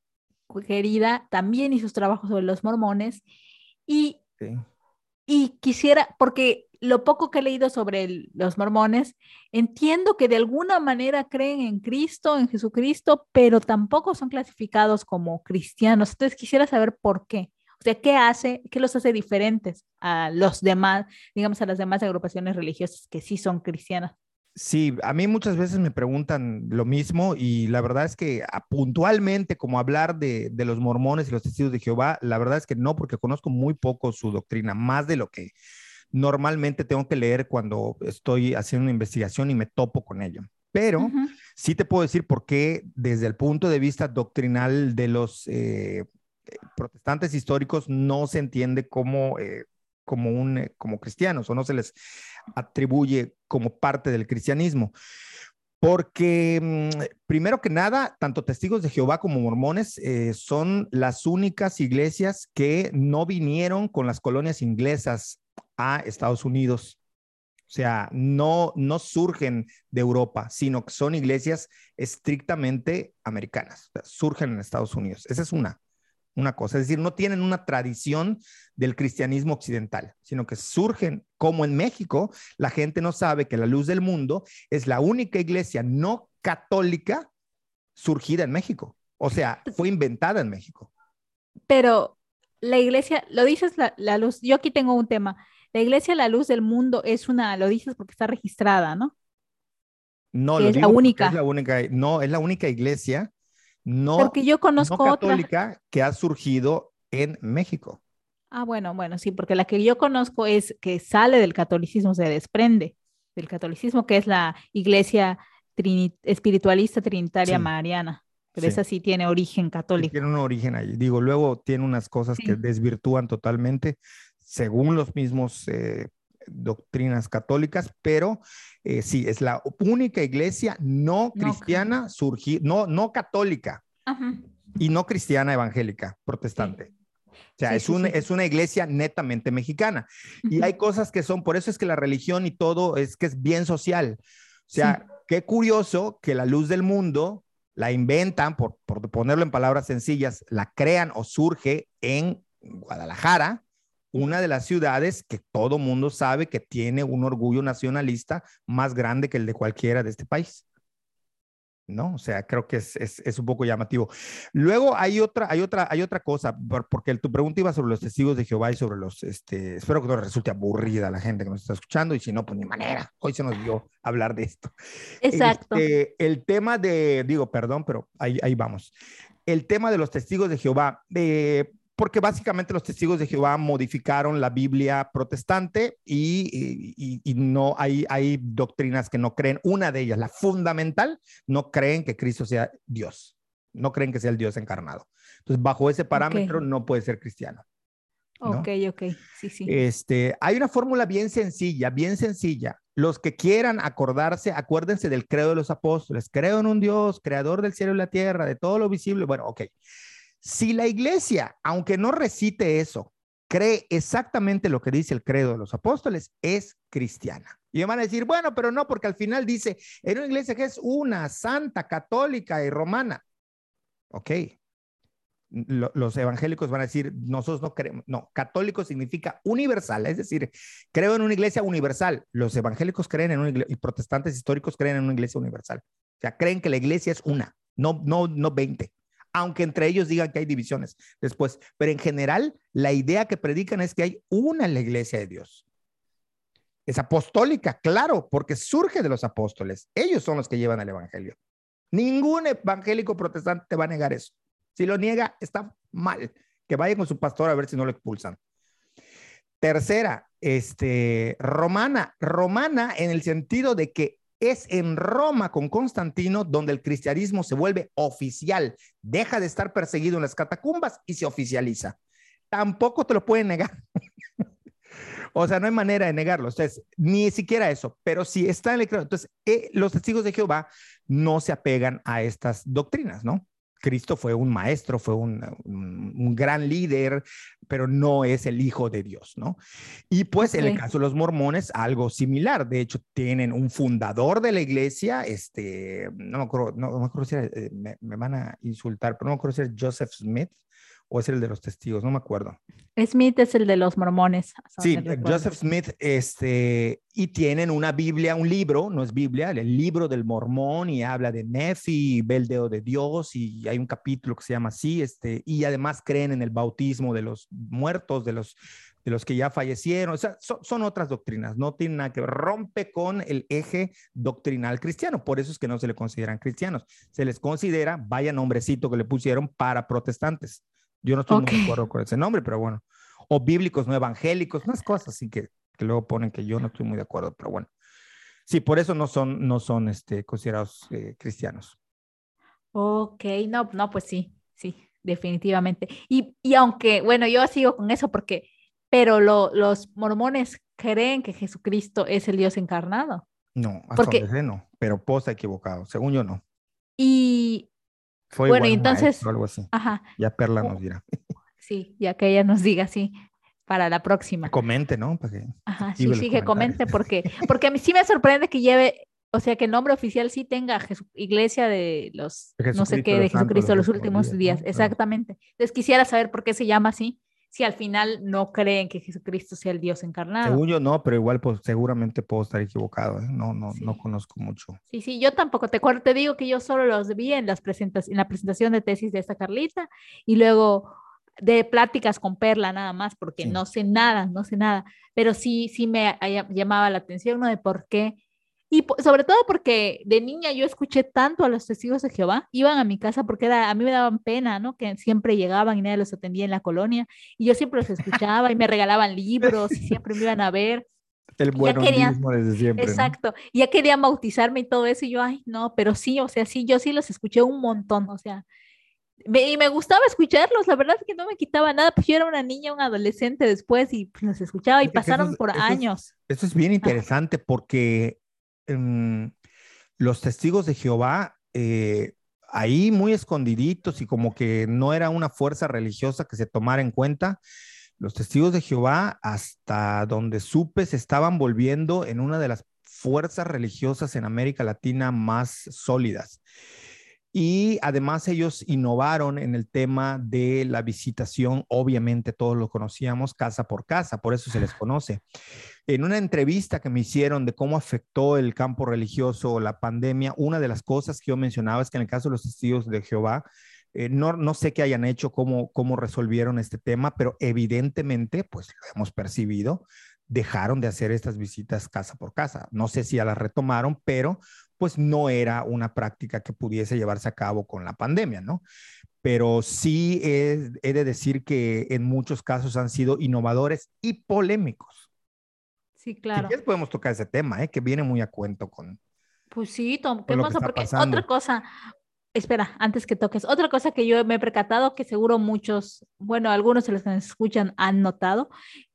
querida también hizo su trabajo sobre los mormones y, y quisiera, porque lo poco que he leído sobre los mormones, entiendo que de alguna manera creen en Cristo, en Jesucristo, pero tampoco son clasificados como cristianos. Entonces quisiera saber por qué. O sea, ¿qué hace, qué los hace diferentes a los demás, digamos, a las demás agrupaciones religiosas que sí son cristianas? Sí, a mí muchas veces me preguntan lo mismo y la verdad es que ah, puntualmente, como hablar de, de, los mormones y los testigos de Jehová, la verdad es que no, porque conozco muy poco su doctrina, más de lo que normalmente tengo que leer cuando estoy haciendo una investigación y me topo con ello. Pero uh -huh. sí te puedo decir por qué desde el punto de vista doctrinal de los eh, protestantes históricos no se entiende como, eh, como, un, eh, como cristianos o no se les atribuye como parte del cristianismo. Porque, mm, primero que nada, tanto testigos de Jehová como mormones eh, son las únicas iglesias que no vinieron con las colonias inglesas a Estados Unidos. O sea, no, no surgen de Europa, sino que son iglesias estrictamente americanas. O surgen en Estados Unidos. Esa es una una cosa, es decir, no tienen una tradición del cristianismo occidental, sino que surgen como en México, la gente no sabe que la luz del mundo es la única iglesia no católica surgida en México, o sea, fue inventada en México. Pero la iglesia, lo dices la, la luz, yo aquí tengo un tema, la iglesia La Luz del Mundo es una, lo dices porque está registrada, ¿no? No, es la única. Es la única, no, es la única iglesia no, Porque yo conozco no católica otra. que ha surgido en México. Ah, bueno, bueno, sí, porque la que yo conozco es que sale del catolicismo, se desprende del catolicismo, que es la iglesia trini espiritualista trinitaria Sí. mariana. Pero Sí. esa sí tiene origen Sí, católico. Tiene un origen ahí. Digo, luego tiene unas cosas que desvirtúan totalmente según los mismos eh, doctrinas católicas, pero eh, sí, es la única iglesia no No cristiana surgida, no, no católica Ajá. y no cristiana evangélica, protestante. O sea, Sí, es, sí, un- sí. es una iglesia netamente mexicana. Y hay cosas que son, por eso es que la religión y todo es que es bien social. O sea, qué curioso que la luz del mundo la inventan, por, por ponerlo en palabras sencillas, la crean o surge en Guadalajara, una de las ciudades que todo mundo sabe que tiene un orgullo nacionalista más grande que el de cualquiera de este país. ¿no? O sea, creo que es, es, es, un poco llamativo. Luego hay otra, hay otra, hay otra cosa, porque tu pregunta iba sobre los testigos de Jehová y sobre los, este, espero que no resulte aburrida la gente que nos está escuchando y si no, pues ni manera, hoy se nos dio hablar de esto. Exacto. Este, el tema de, digo, perdón, pero ahí, ahí vamos. El tema de los testigos de Jehová, eh, porque básicamente los testigos de Jehová modificaron la Biblia protestante y, y, y, no hay, hay doctrinas que no creen. Una de ellas, la fundamental, no creen que Cristo sea Dios, no creen que sea el Dios encarnado. Entonces, bajo ese parámetro okay. no puede ser cristiano. ¿no? Ok, ok, sí, sí. Este, hay una fórmula bien sencilla, bien sencilla. Los que quieran acordarse, acuérdense del credo de los apóstoles. Creo en un Dios, creador del cielo y la tierra, de todo lo visible. Bueno, ok. Si la iglesia, aunque no recite eso, cree exactamente lo que dice el credo de los apóstoles, es cristiana. Y van a decir, bueno, pero no, porque al final dice, en una iglesia que es una, santa, católica y romana. Ok. Los evangélicos van a decir, nosotros no creemos, no, católico significa universal, es decir, creo en una iglesia universal. Los evangélicos creen en una iglesia, y protestantes históricos creen en una iglesia universal. O sea, creen que la iglesia es una, no, no, no 20 aunque entre ellos digan que hay divisiones después. Pero en general, la idea que predican es que hay una en la iglesia de Dios. Es apostólica, claro, porque surge de los apóstoles. Ellos son los que llevan el evangelio. Ningún evangélico protestante te va a negar eso. Si lo niega, está mal. Que vaya con su pastor a ver si no lo expulsan. Tercera, este, romana. Romana en el sentido de que es en Roma con Constantino donde el cristianismo se vuelve oficial, deja de estar perseguido en las catacumbas y se oficializa. Tampoco te lo pueden negar. [LAUGHS] o sea, no hay manera de negarlo. Entonces, ni siquiera eso, pero si está en el Entonces, eh, los testigos de Jehová no se apegan a estas doctrinas, ¿no? Cristo fue un maestro, fue un, un, un, gran líder, pero no es el hijo de Dios, ¿no? Y pues en el caso de los mormones, algo similar. De hecho, tienen un fundador de la iglesia, este, no me acuerdo, no, no me acuerdo si era, eh, me, me, van a insultar, pero no me acuerdo si era Joseph Smith o es el de los testigos, no me acuerdo. Smith es el de los mormones. Sí, Joseph Smith, este, y tienen una Biblia, un libro, no es Biblia, el libro del mormón y habla de Nefi, ve el dedo de Dios y hay un capítulo que se llama así, este, y además creen en el bautismo de los muertos, de los, de los que ya fallecieron, o sea, son, otras doctrinas, no tienen nada que ver, rompe con el eje doctrinal cristiano, por eso es que no se le consideran cristianos, se les considera, vaya nombrecito que le pusieron para protestantes. Yo no estoy muy de acuerdo con ese nombre, pero bueno. O bíblicos no evangélicos, unas cosas así que, que, luego ponen que yo no estoy muy de acuerdo, pero bueno. Sí, por eso no son, no son este, considerados eh, cristianos. Ok, no, no, pues sí, sí, definitivamente. Y, y aunque, bueno, yo sigo con eso porque, pero lo, los mormones creen que Jesucristo es el Dios encarnado. No, hasta porque, donde sé, no, pero posta equivocado, según yo no. Y bueno, entonces. algo así. Ajá. Ya Perla nos dirá. Sí, ya que ella nos diga, sí, para la próxima. Comente, ¿no? Ajá, sí, sí, que comente, porque, [LAUGHS] porque a mí sí me sorprende que lleve, o sea, que el nombre oficial sí tenga Iglesia de los, no sé qué, de Jesucristo los, los últimos días. Exactamente. Entonces quisiera saber por qué se llama así si al final no creen que Jesucristo sea el Dios encarnado. Según yo no, pero igual pues seguramente puedo estar equivocado, ¿eh? no, no, no conozco mucho. Sí, sí, yo tampoco, te, te digo que yo solo los vi en, las presentas, en la presentación de tesis de esta Carlita y luego de pláticas con Perla nada más, porque no sé nada, no sé nada, pero sí, sí me llamaba la atención, ¿no? De por qué y sobre todo porque de niña yo escuché tanto a los testigos de Jehová, iban a mi casa porque era, a mí me daban pena, ¿no? Que siempre llegaban y nadie los atendía en la colonia, y yo siempre los escuchaba y me regalaban libros y siempre me iban a ver. El buen desde siempre. Exacto, y ya querían bautizarme y todo eso, y yo, ay, no, pero sí, o sea, sí, yo sí los escuché un montón, o sea, y me gustaba escucharlos, la verdad es que no me quitaba nada, pues yo era una niña, un adolescente después y pues, los escuchaba y pasaron por años. Eso es bien interesante porque Em, los testigos de Jehová eh, ahí muy escondiditos y como que no era una fuerza religiosa que se tomara en cuenta. Los testigos de Jehová, hasta donde supe, se estaban volviendo en una de las fuerzas religiosas en América Latina más sólidas. Y además ellos innovaron en el tema de la visitación, obviamente todos lo conocíamos casa por casa, por eso se les conoce. En una entrevista que me hicieron de cómo afectó el campo religioso la pandemia, una de las cosas que yo mencionaba es que en el caso de los testigos de Jehová, eh, no, no, sé qué hayan hecho, cómo, cómo resolvieron este tema, pero evidentemente, pues lo hemos percibido, dejaron de hacer estas visitas casa por casa. No sé si ya las retomaron, pero pues no era una práctica que pudiese llevarse a cabo con la pandemia, ¿no? Pero sí he, de decir que en muchos casos han sido innovadores y polémicos. Sí, claro. Si podemos tocar ese tema, ¿eh? que viene muy a cuento con. Pues sí, Tom, ¿qué pasa? Porque otra cosa, espera, antes que toques, otra cosa que yo me he percatado, que seguro muchos, bueno, algunos de los que nos escuchan han notado,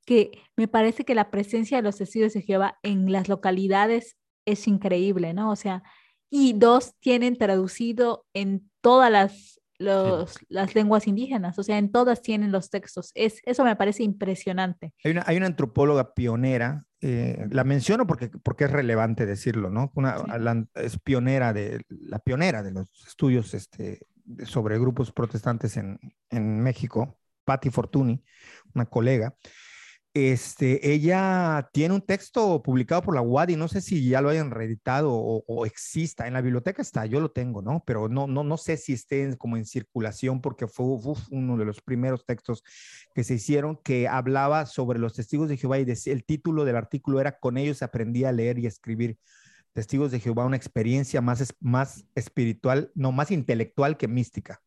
que me parece que la presencia de los testigos de Jehová en las localidades es increíble, ¿no? O sea, y dos tienen traducido en todas las, las lenguas indígenas, o sea, en todas tienen los textos. Es, eso me parece impresionante. Hay una, hay una antropóloga pionera, eh, la menciono porque, porque es relevante decirlo, ¿no? Una, es pionera de, la pionera de los estudios este, sobre grupos protestantes en, en México, Patti Fortuny, una colega. Este, ella tiene un texto publicado por la UAD y no sé si ya lo hayan reeditado o, exista. En la biblioteca está, yo lo tengo, ¿no? Pero no, no, no sé si esté como en circulación porque fue uno de los primeros textos que se hicieron que hablaba sobre los testigos de Jehová y el título del artículo era Con ellos aprendí a leer y escribir. Testigos de Jehová, una experiencia más, más espiritual, no, más intelectual que mística.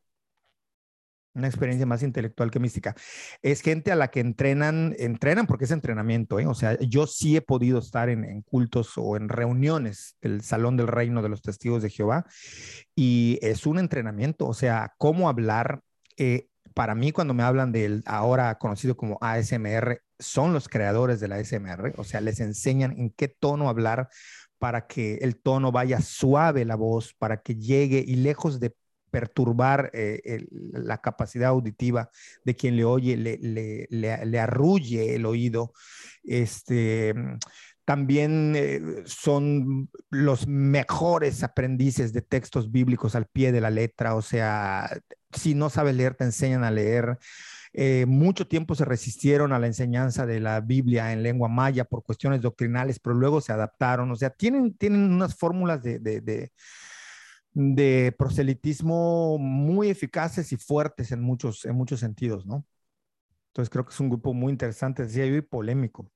Una experiencia más intelectual que mística. Es gente a la que entrenan, entrenan porque es entrenamiento, ¿eh? O sea, yo sí he podido estar en, cultos o en reuniones del Salón del Reino de los Testigos de Jehová y es un entrenamiento, o sea, cómo hablar. Eh, para mí, cuando me hablan del ahora conocido como ASMR, son los creadores de la ASMR, o sea, les enseñan en qué tono hablar para que el tono vaya suave la voz, para que llegue y lejos de perturbar eh, la capacidad auditiva de quien le oye, le, le, le, arrulle el oído. Este, también eh, son los mejores aprendices de textos bíblicos al pie de la letra, o sea, si no sabes leer, te enseñan a leer. Eh, mucho tiempo se resistieron a la enseñanza de la Biblia en lengua maya por cuestiones doctrinales, pero luego se adaptaron. O sea, tienen, tienen unas fórmulas de, de, proselitismo muy eficaces y fuertes en muchos, en muchos sentidos, ¿no? Entonces creo que es un grupo muy interesante, decía yo, y polémico.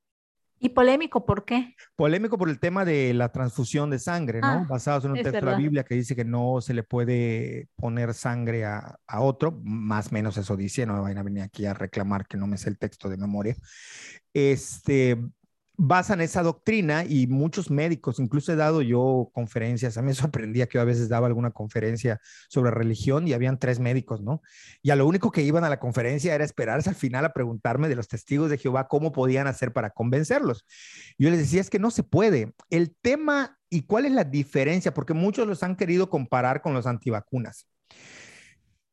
¿Y polémico por qué? Polémico por el tema de la transfusión de sangre, ¿no? Ah, Basados en un texto de la. Biblia que dice que no se le puede poner sangre a, a otro, más o menos eso dice, no me vayan a venir aquí a reclamar que no me sé el texto de memoria. Este, basan esa doctrina y muchos médicos, incluso he dado yo conferencias, a mí me sorprendía [LAUGHS] que yo a veces daba alguna conferencia sobre religión y habían tres médicos, ¿no? Y a lo único que iban a la conferencia era esperarse al final a preguntarme de los testigos de Jehová cómo podían hacer para convencerlos. Yo les decía, es que no se puede. El tema y cuál es la diferencia, porque muchos los han querido comparar con los antivacunas.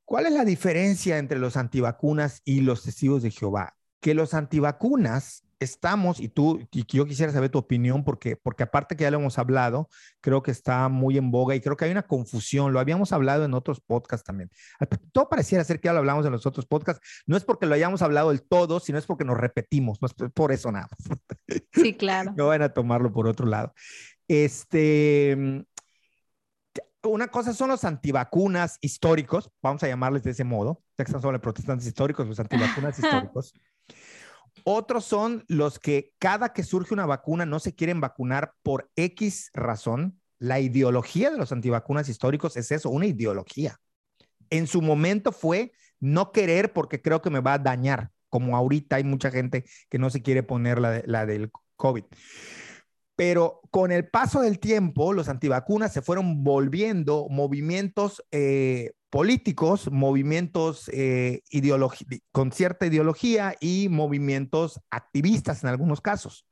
¿Cuál es la diferencia entre los antivacunas y los testigos de Jehová? Que los antivacunas estamos, y tú, y yo quisiera saber tu opinión, porque, porque aparte que ya lo hemos hablado, creo que está muy en boga y creo que hay una confusión, lo habíamos hablado en otros podcasts también. Todo pareciera ser que ya lo hablamos en los otros podcasts, no es porque lo hayamos hablado del todo, sino es porque nos repetimos, no es por eso nada. Sí, claro. [LAUGHS] No van a tomarlo por otro lado. Este, una cosa son los antivacunas históricos, vamos a llamarles de ese modo, ya que están sobre protestantes históricos, los antivacunas [LAUGHS] históricos. Otros son los que cada que surge una vacuna no se quieren vacunar por X razón. La ideología de los antivacunas históricos es eso, una ideología. En su momento fue no querer porque creo que me va a dañar, como ahorita hay mucha gente que no se quiere poner la, de, la del COVID. Pero con el paso del tiempo, los antivacunas se fueron volviendo movimientos eh, políticos, movimientos eh, con cierta ideología y movimientos activistas en algunos casos.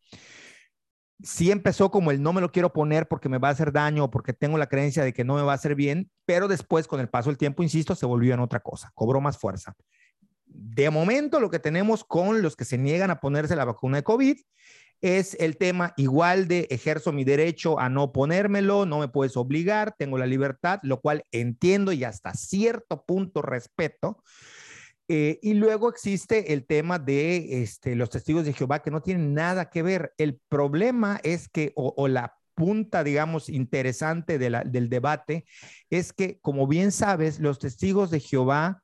Sí empezó como el no me lo quiero poner porque me va a hacer daño o porque tengo la creencia de que no me va a hacer bien, pero después con el paso del tiempo, insisto, se volvió en otra cosa, cobró más fuerza. De momento lo que tenemos con los que se niegan a ponerse la vacuna de COVID es el tema igual de ejerzo mi derecho a no ponérmelo, no me puedes obligar, tengo la libertad, lo cual entiendo y hasta cierto punto respeto. Eh, y luego existe el tema de este, los testigos de Jehová que no tienen nada que ver. El problema es que, o, la punta, digamos, interesante del debate, es que, como bien sabes, los testigos de Jehová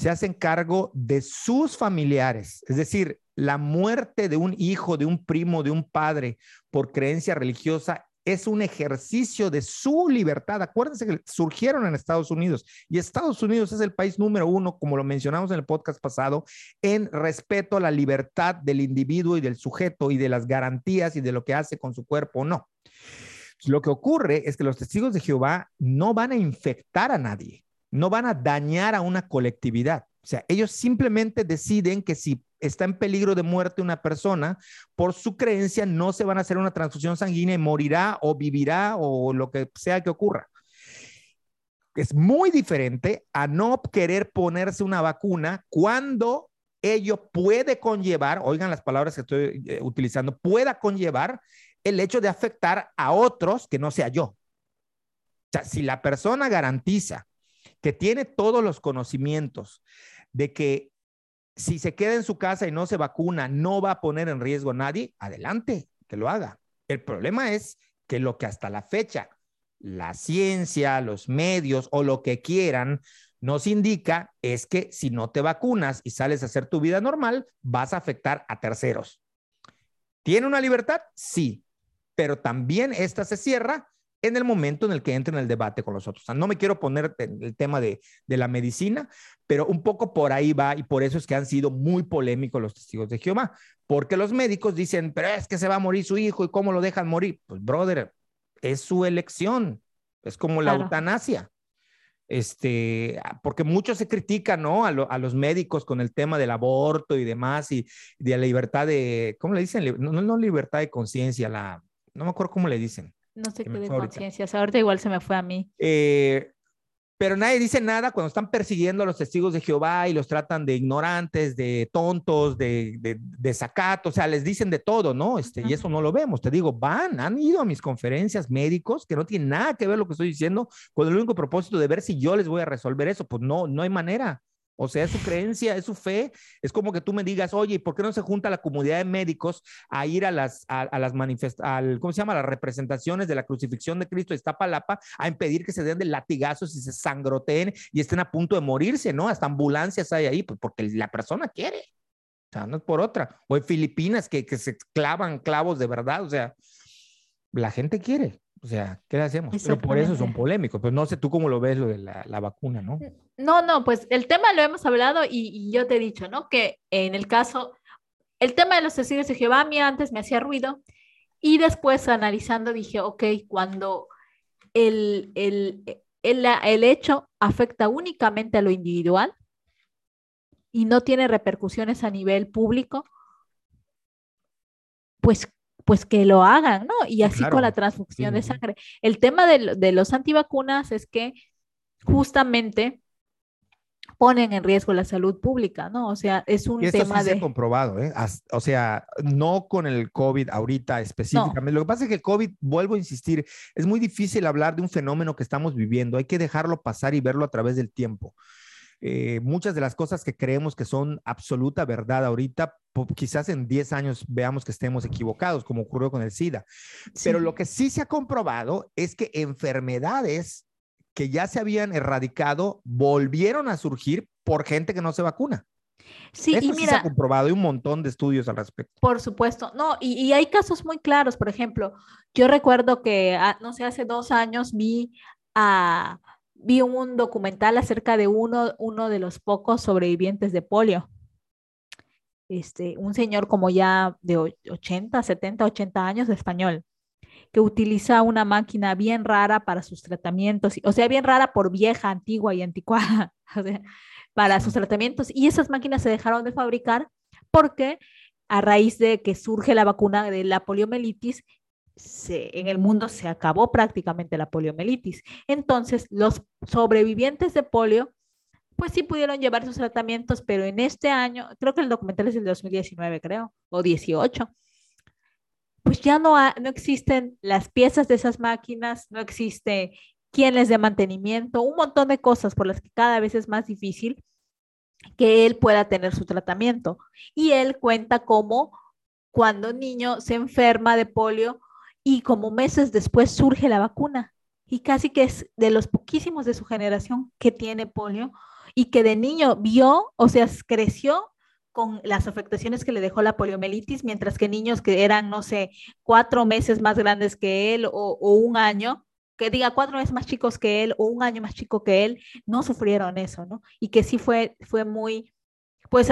se hacen cargo de sus familiares, es decir, la muerte de un hijo, de un primo, de un padre por creencia religiosa es un ejercicio de su libertad. Acuérdense que surgieron en Estados Unidos y Estados Unidos es el país número uno, como lo mencionamos en el podcast pasado, en respeto a la libertad del individuo y del sujeto y de las garantías y de lo que hace con su cuerpo o no. Lo que ocurre es que los testigos de Jehová no van a infectar a nadie, no van a dañar a una colectividad. O sea, ellos simplemente deciden que si está en peligro de muerte una persona, por su creencia no se van a hacer una transfusión sanguínea y morirá o vivirá o lo que sea que ocurra. Es muy diferente a no querer ponerse una vacuna cuando ello puede conllevar, oigan las palabras que estoy eh, utilizando, pueda conllevar el hecho de afectar a otros que no sea yo. O sea, si la persona garantiza que tiene todos los conocimientos de que si se queda en su casa y no se vacuna, no va a poner en riesgo a nadie, adelante, que lo haga. El problema es que lo que hasta la fecha la ciencia, los medios o lo que quieran nos indica es que si no te vacunas y sales a hacer tu vida normal, vas a afectar a terceros. ¿Tiene una libertad? Sí, pero también esta se cierra en el momento en el que entre en el debate con los otros. O sea, no me quiero poner en el tema de, de, la medicina, pero un poco por ahí va y por eso es que han sido muy polémicos los testigos de Jehová, porque los médicos dicen, pero es que se va a morir su hijo y cómo lo dejan morir. Pues, brother, es su elección, es como la claro. eutanasia. Este, porque muchos se critican, ¿no? A, lo, a, los médicos con el tema del aborto y demás, y de la libertad de, ¿cómo le dicen? No, no libertad de conciencia, la, no me acuerdo cómo le dicen. No sé qué de conciencia, ahorita igual se me fue a mí. Eh, pero nadie dice nada cuando están persiguiendo a los testigos de Jehová y los tratan de ignorantes, de tontos, de, de, de sacato, o sea, les dicen de todo, ¿no? Este, y eso no lo vemos. Te digo, van, han ido a mis conferencias médicos que no tienen nada que ver lo que estoy diciendo con el único propósito de ver si yo les voy a resolver eso. Pues no, no hay manera. O sea, es su creencia, es su fe. Es como que tú me digas, oye, ¿por qué no se junta la comunidad de médicos a ir a las, a, a las manifestaciones, ¿cómo se llama? Las representaciones de la crucifixión de Cristo de Iztapalapa a impedir que se den de latigazos y se sangroteen y estén a punto de morirse, ¿no? Hasta ambulancias hay ahí, pues porque la persona quiere. O sea, no es por otra. O en Filipinas que, que se clavan clavos de verdad. O sea, la gente quiere. O sea, ¿qué le hacemos? Pero por eso son polémicos. Pues no sé tú cómo lo ves lo de la, la vacuna, ¿no? No, no, pues el tema lo hemos hablado y, y, yo te he dicho, ¿no? Que en el caso, el tema de los testigos de Jehová a mí antes me hacía ruido y después analizando dije, ok, cuando el, el, el, el hecho afecta únicamente a lo individual y no tiene repercusiones a nivel público, pues pues que lo hagan, ¿no? Y así claro. con la transfusión sí. de sangre. El tema de, de, los antivacunas es que justamente ponen en riesgo la salud pública, ¿no? O sea, es un y esto tema sí de... Se ha comprobado, ¿eh? O sea, no con el COVID ahorita específicamente. No. Lo que pasa es que el COVID, vuelvo a insistir, es muy difícil hablar de un fenómeno que estamos viviendo. Hay que dejarlo pasar y verlo a través del tiempo. Eh, muchas de las cosas que creemos que son absoluta verdad ahorita, quizás en 10 años veamos que estemos equivocados, como ocurrió con el SIDA. Sí. Pero lo que sí se ha comprobado es que enfermedades que ya se habían erradicado volvieron a surgir por gente que no se vacuna. Sí, Eso y mira, sí se ha comprobado, hay un montón de estudios al respecto. Por supuesto, no, y, y hay casos muy claros, por ejemplo, yo recuerdo que, ah, no sé, hace dos años vi a vi un documental acerca de uno, uno de los pocos sobrevivientes de polio. Este, un señor como ya de 80, 70, 80 años de español, que utiliza una máquina bien rara para sus tratamientos, o sea, bien rara por vieja, antigua y anticuada, [LAUGHS] o sea, para sus tratamientos. Y esas máquinas se dejaron de fabricar porque a raíz de que surge la vacuna de la poliomielitis, se, en el mundo se acabó prácticamente la poliomielitis. Entonces, los sobrevivientes de polio, pues sí pudieron llevar sus tratamientos, pero en este año, creo que el documental es del 2019, creo, o 18, pues ya no, ha, no existen las piezas de esas máquinas, no existe quién les dé mantenimiento, un montón de cosas por las que cada vez es más difícil que él pueda tener su tratamiento. Y él cuenta cómo cuando un niño se enferma de polio, y como meses después surge la vacuna y casi que es de los poquísimos de su generación que tiene polio y que de niño vio, o sea, creció con las afectaciones que le dejó la poliomielitis, mientras que niños que eran, no sé, cuatro meses más grandes que él o, un año, que diga cuatro meses más chicos que él o un año más chico que él, no sufrieron eso, ¿no? Y que sí fue, fue muy, pues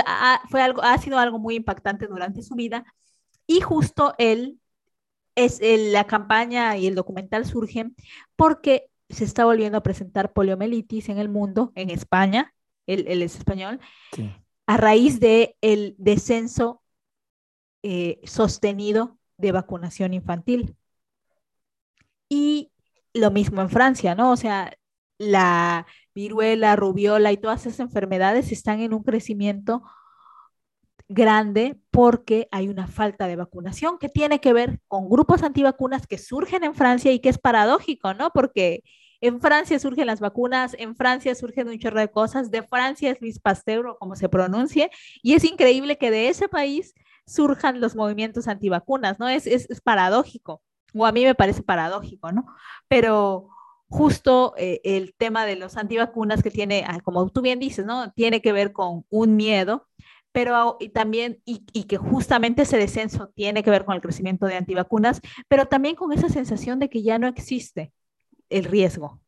fue algo, ha sido algo muy impactante durante su vida. Y justo él es el, la campaña y el documental surgen porque se está volviendo a presentar poliomielitis en el mundo, en España, él, él es español, sí. a raíz del el descenso eh, sostenido de vacunación infantil. Y lo mismo en Francia, ¿no? O sea, la viruela, rubiola y todas esas enfermedades están en un crecimiento grande porque hay una falta de vacunación que tiene que ver con grupos antivacunas que surgen en Francia y que es paradójico, ¿no? Porque en Francia surgen las vacunas, en Francia surgen un chorro de cosas, de Francia es Luis Pasteur o como se pronuncie, y es increíble que de ese país surjan los movimientos antivacunas, ¿no? Es, es, es paradójico, o a mí me parece paradójico, ¿no? Pero justo eh, el tema de los antivacunas que tiene, ah, como tú bien dices, ¿no? Tiene que ver con un miedo pero y también, y, y, que justamente ese descenso tiene que ver con el crecimiento de antivacunas, pero también con esa sensación de que ya no existe el riesgo.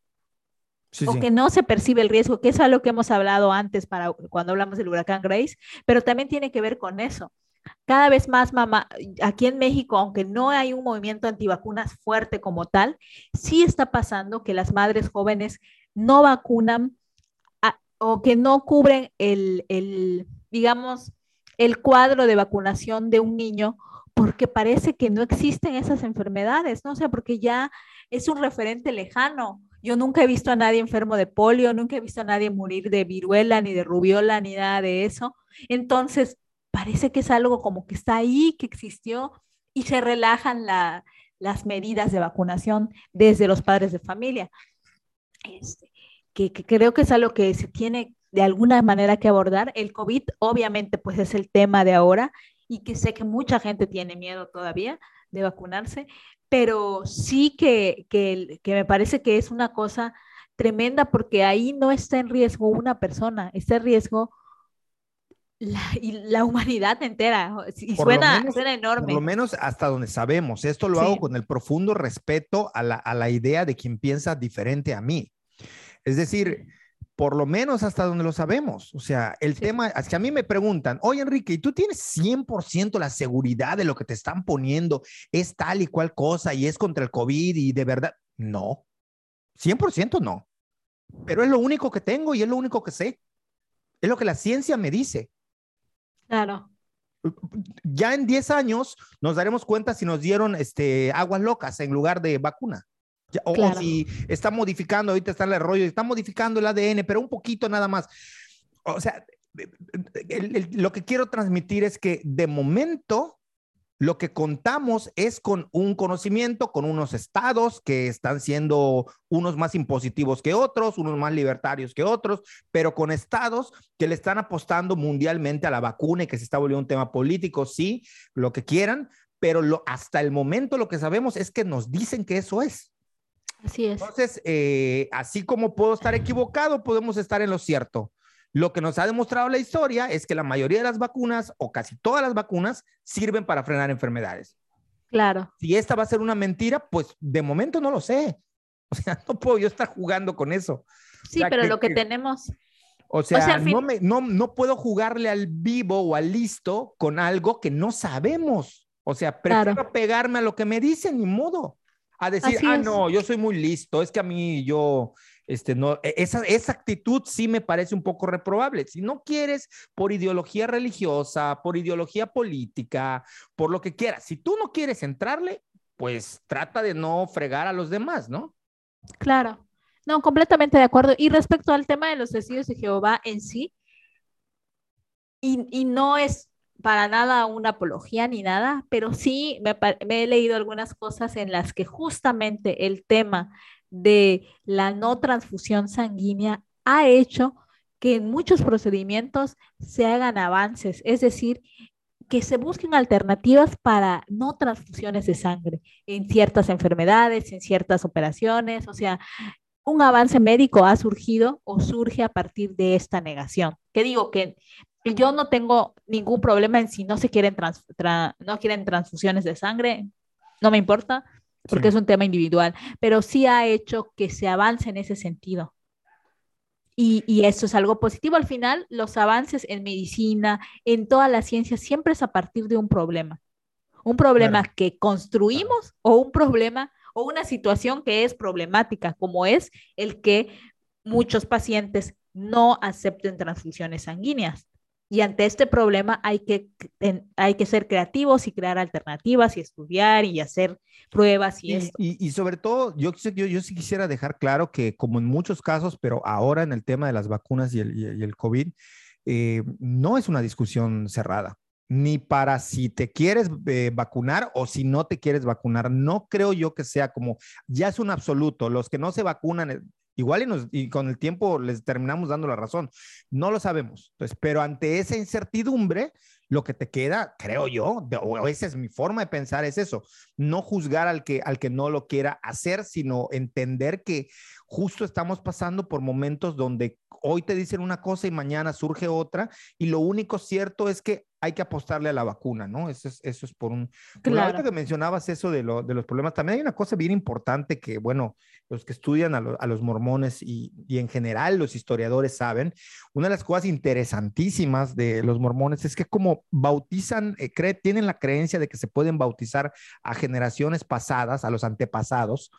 Sí, o sí. que no se percibe el riesgo, que es algo que hemos hablado antes para cuando hablamos del huracán Grace, pero también tiene que ver con eso. Cada vez más, mamá, aquí en México, aunque no hay un movimiento antivacunas fuerte como tal, sí está pasando que las madres jóvenes no vacunan o que no cubren el, el, digamos, el cuadro de vacunación de un niño porque parece que no existen esas enfermedades, ¿no? O sea, porque ya es un referente lejano Yo nunca he visto a nadie enfermo de polio, nunca he visto a nadie morir de viruela, ni de rubiola, ni nada de eso. Entonces, parece que es algo como que está ahí, que existió, y se relajan las medidas de vacunación desde los padres de familia. Este, que, que, creo que es algo que se tiene de alguna manera que abordar. El COVID obviamente pues es el tema de ahora y que sé que mucha gente tiene miedo todavía de vacunarse, pero sí que, que, que me parece que es una cosa tremenda porque ahí no está en riesgo una persona, está en riesgo la, y la humanidad entera. Y suena, suena, enorme. Por lo menos hasta donde sabemos. Esto lo hago con el profundo respeto a la, a la, idea de quien piensa diferente a mí. Es decir, por lo menos hasta donde lo sabemos. O sea, el tema, es que a mí me preguntan, oye Enrique, ¿y tú tienes 100% la seguridad de lo que te están poniendo? ¿Es tal y cual cosa y es contra el COVID y de verdad? No, 100% no. Pero es lo único que tengo y es lo único que sé. Es lo que la ciencia me dice. Claro. Ya en 10 años nos daremos cuenta si nos dieron este, aguas locas en lugar de vacuna o, si está modificando, ahorita está el rollo, está modificando el ADN, pero un poquito nada más. O sea, lo que quiero transmitir es que de momento lo que contamos es con un conocimiento, con unos estados que están siendo unos más impositivos que otros, unos más libertarios que otros, pero con estados que le están apostando mundialmente a la vacuna y que se está volviendo un tema político, sí, lo que quieran, pero lo, hasta el momento lo que sabemos es que nos dicen que eso es. Así es. Entonces, eh, así como puedo estar equivocado, podemos estar en lo cierto. Lo que nos ha demostrado la historia es que la mayoría de las vacunas, o casi todas las vacunas, sirven para frenar enfermedades. Claro. Si esta va a ser una mentira, pues de momento no lo sé. [LAUGHS] O sea, no puedo yo estar jugando con eso. Sí, pero lo que, tenemos. O sea, no, me, no, no puedo jugarle al vivo o al listo con algo que no sabemos. O sea, prefiero pegarme a lo que me dicen, ni modo a decir, ah, no, yo soy muy listo, es que a mí yo, este, no, e, esa, esa actitud sí me parece un poco reprobable. Si no quieres por ideología religiosa, por ideología política, por lo que quieras, si tú no quieres entrarle, pues trata de no fregar a los demás, ¿no? Claro, no, completamente de acuerdo. Y respecto al tema de los testigos de Jehová en sí, y, y no es para nada una apología ni nada, pero sí me, he leído algunas cosas en las que justamente el tema de la no transfusión sanguínea ha hecho que en muchos procedimientos se hagan avances, es decir, que se busquen alternativas para no transfusiones de sangre en ciertas enfermedades, en ciertas operaciones, o sea, un avance médico ha surgido o surge a partir de esta negación. Que digo que yo no tengo ningún problema en si no se quieren, no quieren transfusiones de sangre, no me importa, porque es un tema individual, pero sí ha hecho que se avance en ese sentido. Y, y, eso es algo positivo. Al final, los avances en medicina, en toda la ciencia, siempre es a partir de un problema. Un problema que construimos o un problema o una situación que es problemática, como es el que muchos pacientes no acepten transfusiones sanguíneas. Y ante este problema hay que, hay que ser creativos y crear alternativas y estudiar y hacer pruebas y, esto. Y, sobre todo, yo, yo, yo sí quisiera dejar claro que como en muchos casos, pero ahora en el tema de las vacunas y el, y el COVID, eh, no es una discusión cerrada ni para si te quieres eh, vacunar o si no te quieres vacunar. No creo yo que sea como, ya es un absoluto. Los que no se vacunan, eh, Igual y, con el tiempo les terminamos dando la razón. No lo sabemos. Entonces, pero ante esa incertidumbre, lo que te queda, creo yo, o esa es mi forma de pensar, es eso, no juzgar al que, al que no lo quiera hacer, sino entender que justo estamos pasando por momentos donde hoy te dicen una cosa y mañana surge otra, y lo único cierto es que hay que apostarle a la vacuna, ¿no? Eso es, eso es por un... Claro. que mencionabas eso de, lo, de, los problemas, también hay una cosa bien importante que, bueno, los que estudian a, a los mormones y, y, en general los historiadores saben, una de las cosas interesantísimas de los mormones es que como bautizan, eh, tienen la creencia de que se pueden bautizar a generaciones pasadas, a los antepasados,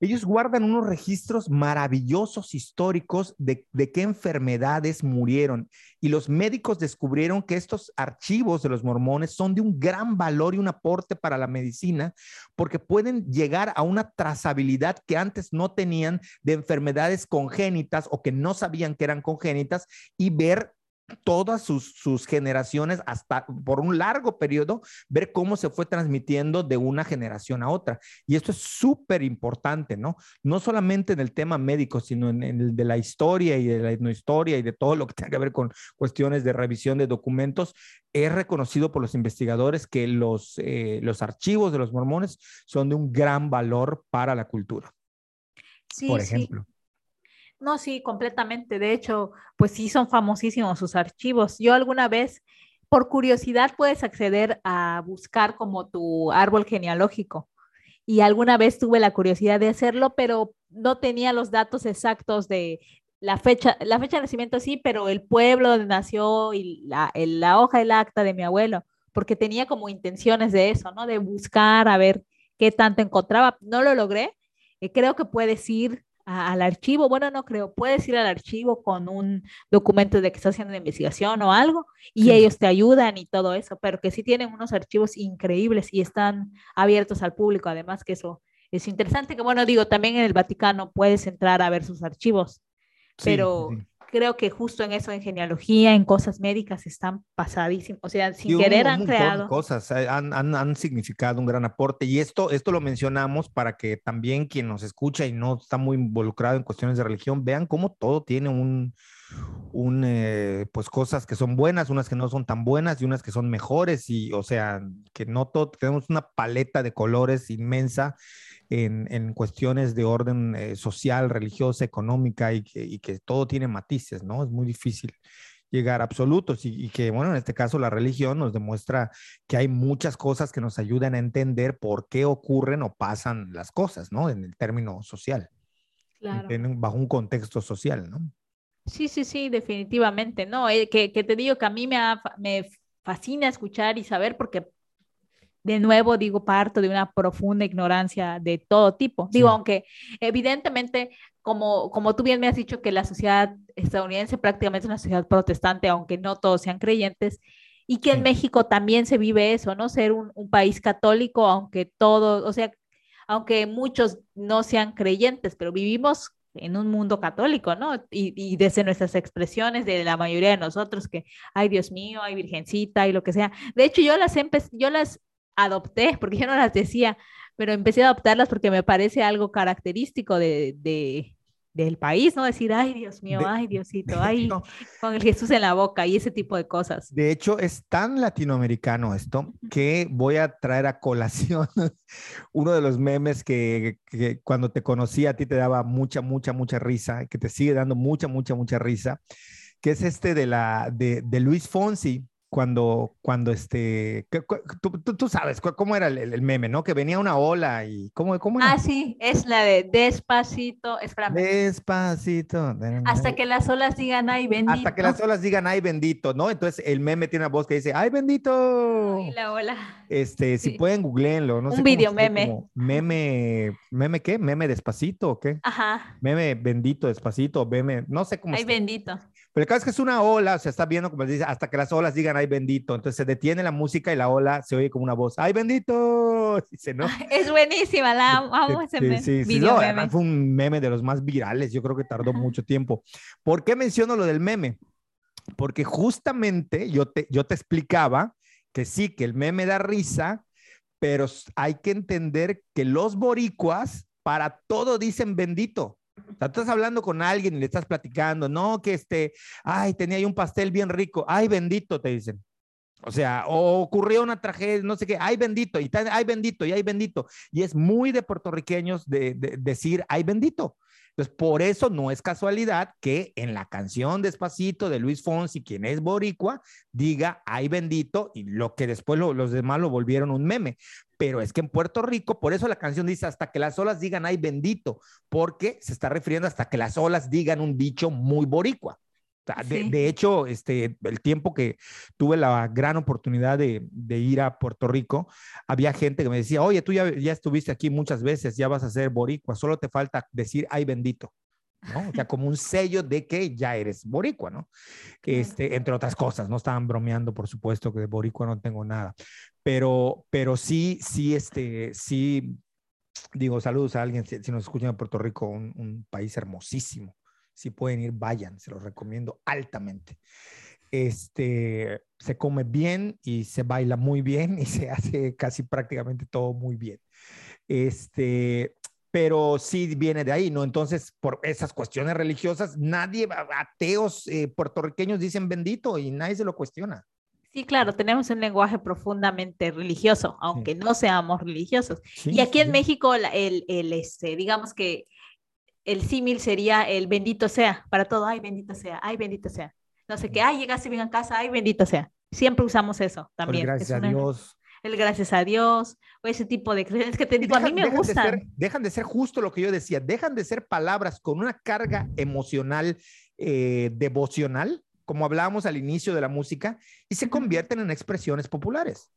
ellos guardan unos registros maravillosos históricos de, de, qué enfermedades murieron. Y los médicos descubrieron que estos archivos de los mormones son de un gran valor y un aporte para la medicina, porque pueden llegar a una trazabilidad que antes no tenían de enfermedades congénitas o que no sabían que eran congénitas y ver todas sus, sus, generaciones hasta por un largo periodo, ver cómo se fue transmitiendo de una generación a otra. Y esto es súper importante, ¿no? No solamente en el tema médico, sino en, el de la historia y de la etnohistoria y de todo lo que tenga que ver con cuestiones de revisión de documentos. Es reconocido por los investigadores que los, eh, los archivos de los mormones son de un gran valor para la cultura. Sí, por ejemplo. No, sí, completamente. De hecho, pues sí son famosísimos sus archivos. Yo alguna vez, por curiosidad, puedes acceder a buscar como tu árbol genealógico. Y alguna vez tuve la curiosidad de hacerlo, pero no tenía los datos exactos de la fecha, la fecha de nacimiento sí, pero el pueblo donde nació y la, la hoja del acta de mi abuelo, porque tenía como intenciones de eso, ¿no? De buscar a ver qué tanto encontraba. No lo logré. Eh, creo que puedes ir al archivo, bueno, no creo, puedes ir al archivo con un documento de que estás haciendo una investigación o algo y ellos te ayudan y todo eso, pero que sí tienen unos archivos increíbles y están abiertos al público, además que eso es interesante, que bueno, digo, también en el Vaticano puedes entrar a ver sus archivos, pero creo que justo en eso, en genealogía, en cosas médicas, están pasadísimos. O sea, sin querer han creado. Cosas, eh, han, han, han, significado un gran aporte. Y esto, esto lo mencionamos para que también quien nos escucha y no está muy involucrado en cuestiones de religión, vean cómo todo tiene un, un eh, pues cosas que son buenas, unas que no son tan buenas y unas que son mejores. Y, o sea, que no todo, tenemos una paleta de colores inmensa en, cuestiones de orden eh, social, religiosa, económica y que, todo tiene matices, ¿no? Es muy difícil llegar a absolutos y, que, bueno, en este caso la religión nos demuestra que hay muchas cosas que nos ayudan a entender por qué ocurren o pasan las cosas, ¿no? En el término social, claro. bajo un contexto social, ¿no? Sí, sí, sí, definitivamente, ¿no? Eh, que, que, te digo que a mí me, me fascina escuchar y saber porque de nuevo digo, parto de una profunda ignorancia de todo tipo. Digo, aunque evidentemente, como, como tú bien me has dicho que la sociedad estadounidense prácticamente es una sociedad protestante, aunque no todos sean creyentes, y que en México también se vive eso, ¿no? Ser un, país católico, aunque todos, o sea, aunque muchos no sean creyentes, pero vivimos en un mundo católico, ¿no? Y, y, desde nuestras expresiones de la mayoría de nosotros que, ay Dios mío, ay Virgencita y lo que sea. De hecho, yo las, yo las adopté, porque yo no las decía, pero empecé a adoptarlas porque me parece algo característico de, de del país, ¿no? Decir, ay, Dios mío, ay, Diosito, [LAUGHS] ay, con el Jesús en la boca y ese tipo de cosas. De hecho, es tan latinoamericano esto que voy a traer a colación [LAUGHS] uno de los memes que, que, cuando te conocí a ti te daba mucha, mucha, mucha risa, que te sigue dando mucha, mucha, mucha risa, que es este de, la, de, de Luis Fonsi, cuando, cuando este, tú, tú, sabes cómo era el, meme, ¿no? Que venía una ola y cómo, cómo Ah, sí, es la de despacito, espérame. Despacito. Hasta que las olas digan, ay, bendito. Hasta que las olas digan, ay, bendito, ¿no? Entonces el meme tiene una voz que dice, ay, bendito. La ola. Este, si pueden, googleenlo, ¿no? Un video meme. Meme, ¿meme qué? ¿Meme despacito o qué? Ajá. Meme bendito despacito, meme, no sé cómo. Ay, bendito. Pero cada vez que es una ola, se está viendo como dice, hasta que las olas digan, ay bendito. Entonces se detiene la música y la ola se oye como una voz, ay bendito. [LAUGHS] Dice, ¿no? Es buenísima, la amo [LAUGHS] ese. Sí, sí, no, además fue un meme de los más virales, yo creo que tardó mucho tiempo. ¿Por qué menciono lo del meme? Porque justamente yo te, yo te explicaba que sí, que el meme da risa, pero hay que entender que los boricuas para todo dicen bendito. O sea, estás hablando con alguien y le estás platicando, no, que este, ay, tenía ahí un pastel bien rico, ay, bendito, te dicen. O sea, o ocurrió una tragedia, no sé qué, ay bendito, y ay bendito, y ay bendito. Y es muy de puertorriqueños de, decir ay bendito. Entonces, por eso no es casualidad que en la canción Despacito de Luis Fonsi, quien es boricua, diga ay bendito, y lo que después los demás lo volvieron un meme pero es que en Puerto Rico, por eso la canción dice hasta que las olas digan ay bendito, porque se está refiriendo hasta que las olas digan un dicho muy boricua. De, hecho, este, el tiempo que tuve la gran oportunidad de, ir a Puerto Rico, había gente que me decía, oye, tú ya, ya estuviste aquí muchas veces, ya vas a ser boricua, solo te falta decir, ay bendito. ¿no? O sea, como un sello de que ya eres boricua, ¿no? Este, entre otras cosas, no estaban bromeando, por supuesto, que de boricua no tengo nada, pero, pero sí, sí, este, sí, digo, saludos a alguien, si, nos escuchan de Puerto Rico, un, un país hermosísimo, si pueden ir, vayan, se los recomiendo altamente. Este, se come bien y se baila muy bien y se hace casi prácticamente todo muy bien. Este, pero sí viene de ahí, ¿no? Entonces, por esas cuestiones religiosas, nadie, ateos eh, puertorriqueños dicen bendito y nadie se lo cuestiona. Sí, claro, tenemos un lenguaje profundamente religioso, aunque no seamos religiosos. y aquí en México, el, el, este, digamos que el símil sería el bendito sea, para todo, ay, bendito sea, ay, bendito sea. No sé qué, ay, llegaste bien a casa, ay, bendito sea. Siempre usamos eso también. gracias a Dios. El gracias a Dios, o ese tipo de creencias que te digo, a mí me gustan. dejan de ser justo lo que yo decía, dejan de ser palabras con una carga emocional, eh, devocional, como hablábamos al inicio de la música, y se convierten en expresiones populares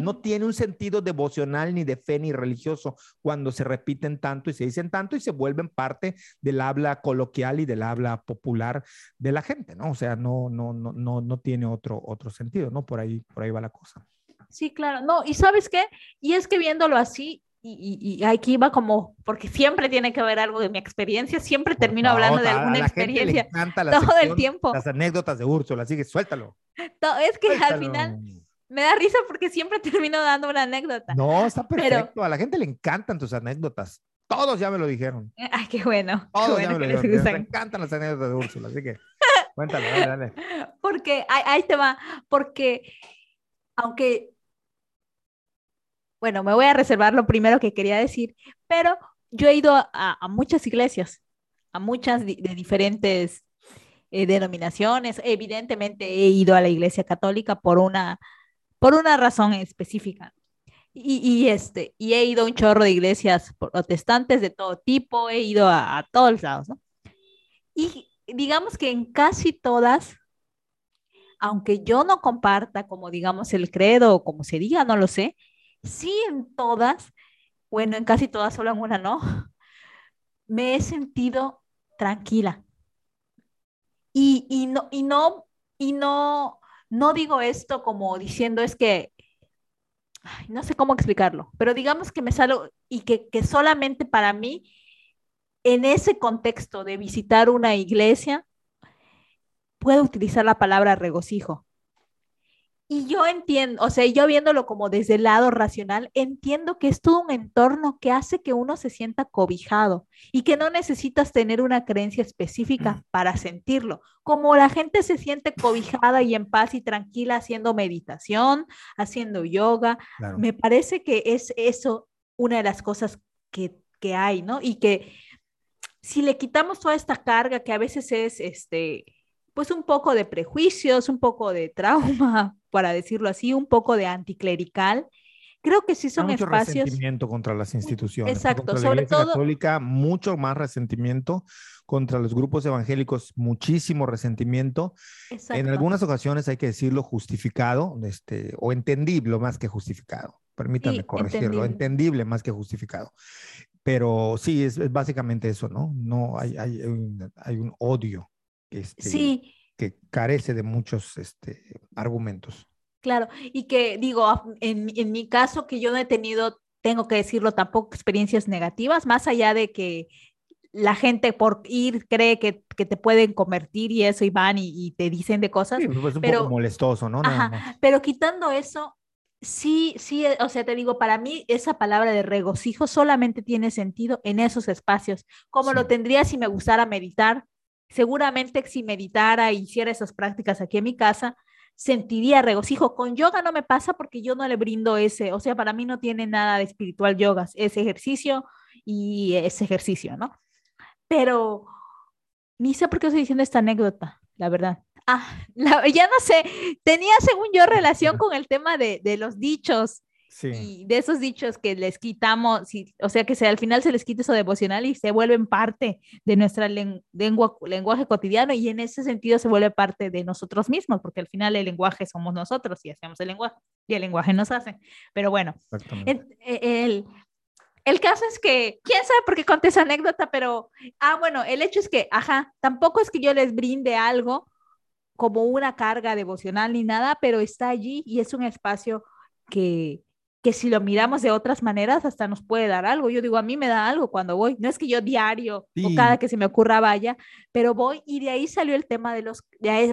no tiene un sentido devocional ni de fe ni religioso cuando se repiten tanto y se dicen tanto y se vuelven parte del habla coloquial y del habla popular de la gente, ¿no? O sea, no, no, no, no, no tiene otro, otro sentido, ¿no? Por ahí, por ahí va la cosa. Sí, claro. No, y sabes qué? Y es que viéndolo así, y, y, aquí va como, porque siempre tiene que haber algo de mi experiencia, siempre termino hablando de alguna experiencia todo el tiempo. Las anécdotas de Úrsula, así que suéltalo. [LAUGHS] es que al final me da risa porque siempre [LAUGHS] termino dando una anécdota. No, está perfecto. A la gente le encantan tus anécdotas. Todos ya me lo dijeron. [LAUGHS] Ay, qué bueno. Todos ya me lo dijeron. Me encantan las anécdotas de Úrsula, así que [LAUGHS] cuéntalo, dale, dale. Porque ahí, te va, porque aunque, bueno, me voy a reservar lo primero que quería decir, pero yo he ido a, muchas iglesias, a muchas de diferentes eh, denominaciones. Evidentemente he ido a la iglesia católica por una por una razón específica. Y, este, y he ido a un chorro de iglesias protestantes de todo tipo, he ido a, todos los lados, ¿no? Y digamos que en casi todas, aunque yo no comparta como digamos el credo o como se diga, no lo sé, sí en todas, bueno, en casi todas, solo en una no, [LAUGHS] me he sentido tranquila. Y, y no, y no, y no, no digo esto como diciendo es que, no sé cómo explicarlo, pero digamos que me salgo y que, que solamente para mí, en ese contexto de visitar una iglesia, puedo utilizar la palabra regocijo. Y yo entiendo, o sea, yo viéndolo como desde el lado racional, entiendo que es todo un entorno que hace que uno se sienta cobijado y que no necesitas tener una creencia específica para sentirlo. Como la gente se siente cobijada y en paz y tranquila haciendo meditación, haciendo yoga, me parece que es eso una de las cosas que, que hay, ¿no? Y que si le quitamos toda esta carga que a veces es, este, pues un poco de prejuicios, un poco de trauma, [LAUGHS] para decirlo así, un poco de anticlerical. Creo que sí son mucho espacios. resentimiento contra las instituciones. Exacto, contra sobre todo. Católica, mucho más resentimiento contra los grupos evangélicos, muchísimo resentimiento. En algunas ocasiones hay que decirlo justificado, este, o entendible más que justificado. Permítanme corregirlo, entendible. más que justificado. Pero sí, es, básicamente eso, ¿no? No hay, hay, hay un odio este, sí. que carece de muchos este, argumentos. Claro, y que digo, en, en mi caso que yo no he tenido, tengo que decirlo, tampoco experiencias negativas, más allá de que la gente por ir cree que, que, te pueden convertir y eso y van y, te dicen de cosas. Sí, pues un pero, poco molestoso, ¿no? pero quitando eso, sí, sí, o sea, te digo, para mí esa palabra de regocijo solamente tiene sentido en esos espacios, como lo tendría si me gustara meditar, Seguramente si meditara e hiciera esas prácticas aquí en mi casa, sentiría regocijo. Con yoga no me pasa porque yo no le brindo ese, o sea, para mí no tiene nada de espiritual yoga, es ejercicio y es ejercicio, ¿no? Pero ni sé por qué estoy diciendo esta anécdota, la verdad. Ah, [LAUGHS] ya no sé, tenía según yo relación con el tema de, de los dichos Y de esos dichos que les quitamos, o sea, que se, al final se les quita eso devocional y se vuelven parte de nuestra lengua, lenguaje cotidiano y en ese sentido se vuelve parte de nosotros mismos, porque al final el lenguaje somos nosotros y hacemos el lenguaje y el lenguaje nos hace. Pero bueno, e, el, el caso es que, quién sabe por qué conté esa anécdota, pero, ah, bueno, el hecho es que, ajá, tampoco es que yo les brinde algo como una carga devocional ni nada, pero está allí y es un espacio que, que si lo miramos de otras maneras hasta nos puede dar algo. Yo digo, a mí me da algo cuando voy. No es que yo diario o cada que se me ocurra vaya, pero voy y de ahí salió el tema de los,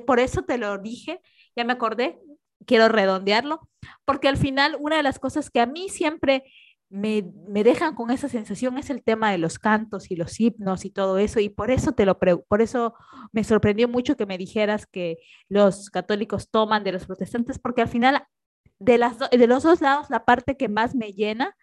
por eso te lo dije, ya me acordé, quiero redondearlo, porque al final una de las cosas que a mí siempre me, dejan con esa sensación es el tema de los cantos y los himnos y todo eso, y por eso te lo por eso me sorprendió mucho que me dijeras que los católicos toman de los protestantes, porque al final de, las de los dos lados la parte que más me llena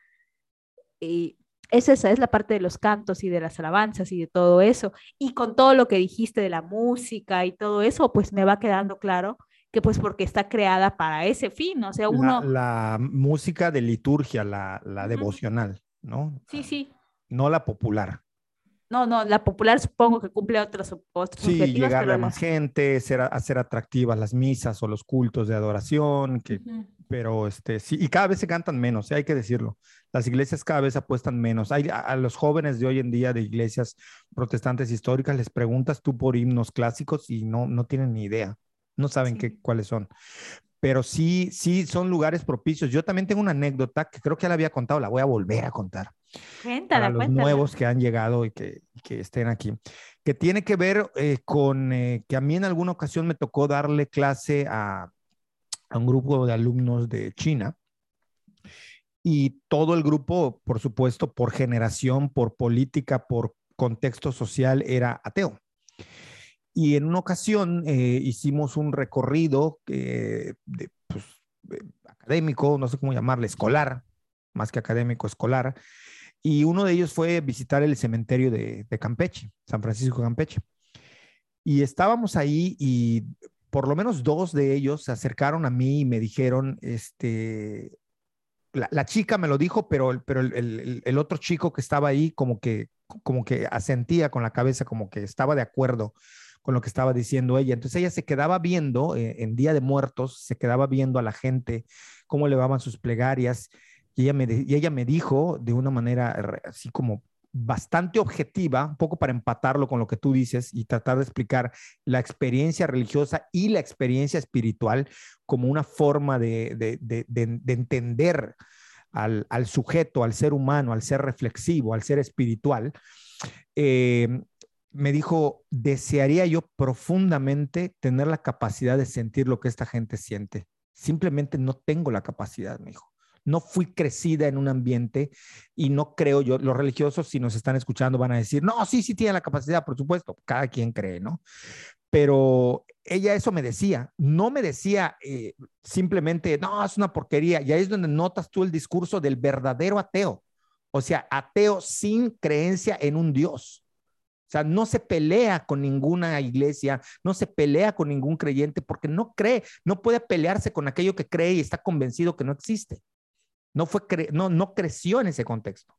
y es esa, es la parte de los cantos y de las alabanzas y de todo eso, y con todo lo que dijiste de la música y todo eso, pues me va quedando claro que pues porque está creada para ese fin, o sea, uno... La, música de liturgia, la, devocional, ¿no? Sí, sí. No la popular. No, no, la popular supongo que cumple otros, otros sí, llegarle a más gente, ser, hacer atractivas las misas o los cultos de adoración, que, pero este, sí, y cada vez se cantan menos, ¿sí? hay que decirlo. Las iglesias cada vez apuestan menos. Hay, a, los jóvenes de hoy en día de iglesias protestantes históricas les preguntas tú por himnos clásicos y no, no tienen ni idea no saben qué, cuáles son. Pero sí, sí son lugares propicios. Yo también tengo una anécdota que creo que ya la había contado, la voy a volver a contar. Cuéntala, para los nuevos que han llegado y que, que estén aquí, que tiene que ver eh, con eh, que a mí en alguna ocasión me tocó darle clase a, a un grupo de alumnos de China y todo el grupo, por supuesto, por generación, por política, por contexto social, era ateo. Y en una ocasión eh, hicimos un recorrido eh, pues, académico, no sé cómo llamarle, escolar, más que académico, escolar. Y uno de ellos fue visitar el cementerio de, de Campeche, San Francisco de Campeche. Y estábamos ahí y por lo menos dos de ellos se acercaron a mí y me dijeron, este, la, chica me lo dijo, pero, pero el, el, el, otro chico que estaba ahí como que, como que asentía con la cabeza, como que estaba de acuerdo con lo que estaba diciendo ella. Entonces ella se quedaba viendo eh, en Día de Muertos, se quedaba viendo a la gente, cómo elevaban sus plegarias, y ella, me, y ella me dijo de una manera así como bastante objetiva, un poco para empatarlo con lo que tú dices y tratar de explicar la experiencia religiosa y la experiencia espiritual como una forma de, de, de, de entender al, al, sujeto, al ser humano, al ser reflexivo, al ser espiritual. Eh, me dijo, desearía yo profundamente tener la capacidad de sentir lo que esta gente siente. Simplemente no tengo la capacidad, me dijo. No fui crecida en un ambiente y no creo yo, los religiosos si nos están escuchando van a decir, no, sí, sí tiene la capacidad, por supuesto, cada quien cree, ¿no? Pero ella eso me decía, no me decía eh, simplemente, no, es una porquería, y ahí es donde notas tú el discurso del verdadero ateo, o sea, ateo sin creencia en un Dios o sea, no se pelea con ninguna iglesia, no se pelea con ningún creyente porque no cree, no puede pelearse con aquello que cree y está convencido que no existe. No, fue no, no creció en ese contexto.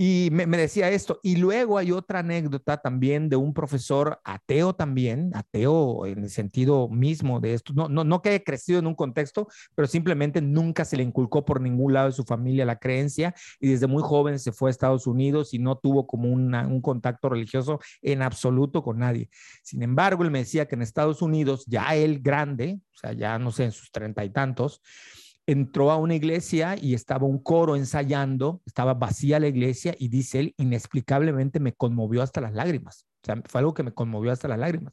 Y me, decía esto. Y luego hay otra anécdota también de un profesor ateo también, ateo en el sentido mismo de esto. No, no, no que haya crecido en un contexto, pero simplemente nunca se le inculcó por ningún lado de su familia la creencia y desde muy joven se fue a Estados Unidos y no tuvo como un contacto religioso en absoluto con nadie. Sin embargo, él me decía que en Estados Unidos, ya él grande, o sea, ya no sé, en sus treinta y tantos, entró a una iglesia y estaba un coro ensayando, estaba vacía la iglesia y dice él, inexplicablemente me conmovió hasta las lágrimas. O sea, fue algo que me conmovió hasta las lágrimas.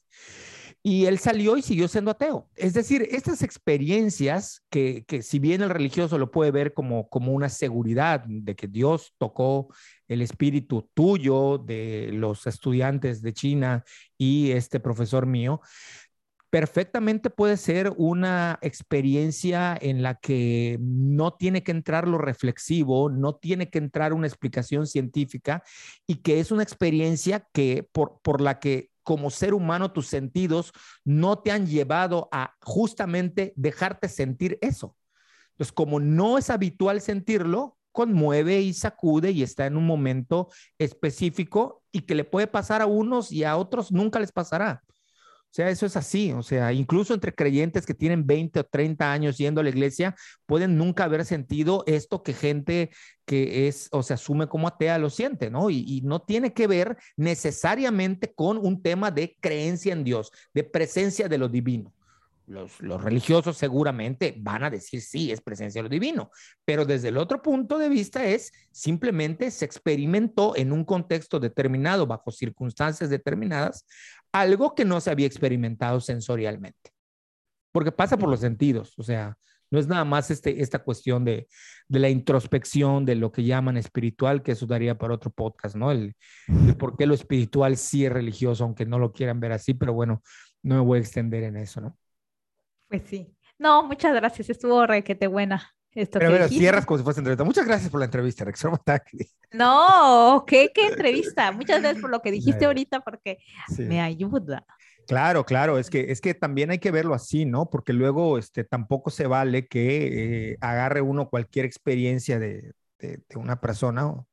Y él salió y siguió siendo ateo. Es decir, estas experiencias que, que si bien el religioso lo puede ver como, como una seguridad de que Dios tocó el espíritu tuyo, de los estudiantes de China y este profesor mío, perfectamente puede ser una experiencia en la que no tiene que entrar lo reflexivo, no tiene que entrar una explicación científica y que es una experiencia que por, por la que como ser humano tus sentidos no te han llevado a justamente dejarte sentir eso. Entonces, como no es habitual sentirlo, conmueve y sacude y está en un momento específico y que le puede pasar a unos y a otros nunca les pasará. Sea, eso es así. O sea, incluso entre creyentes que tienen 20 o 30 años yendo a la iglesia, pueden nunca haber sentido esto que gente que es o se asume como atea lo siente, ¿no? Y, no tiene que ver necesariamente con un tema de creencia en Dios, de presencia de lo divino los, religiosos seguramente van a decir sí, es presencia de lo divino, pero desde el otro punto de vista es simplemente se experimentó en un contexto determinado, bajo circunstancias determinadas, algo que no se había experimentado sensorialmente, porque pasa por los sentidos, o sea, no es nada más este, esta cuestión de, la introspección, de lo que llaman espiritual, que eso daría para otro podcast, ¿no? El, el por qué lo espiritual sí es religioso, aunque no lo quieran ver así, pero bueno, no me voy a extender en eso, ¿no? Pues sí. No, muchas gracias. Estuvo requete buena. Esto pero, pero cierras como si fuese entrevista. Muchas gracias por la entrevista, Rex. No, ¿qué, qué entrevista? Muchas gracias por lo que dijiste ahorita porque me ayuda. Claro, claro, es que, es que también hay que verlo así, ¿no? Porque luego este, tampoco se vale que eh, agarre uno cualquier experiencia de, de, de una persona o,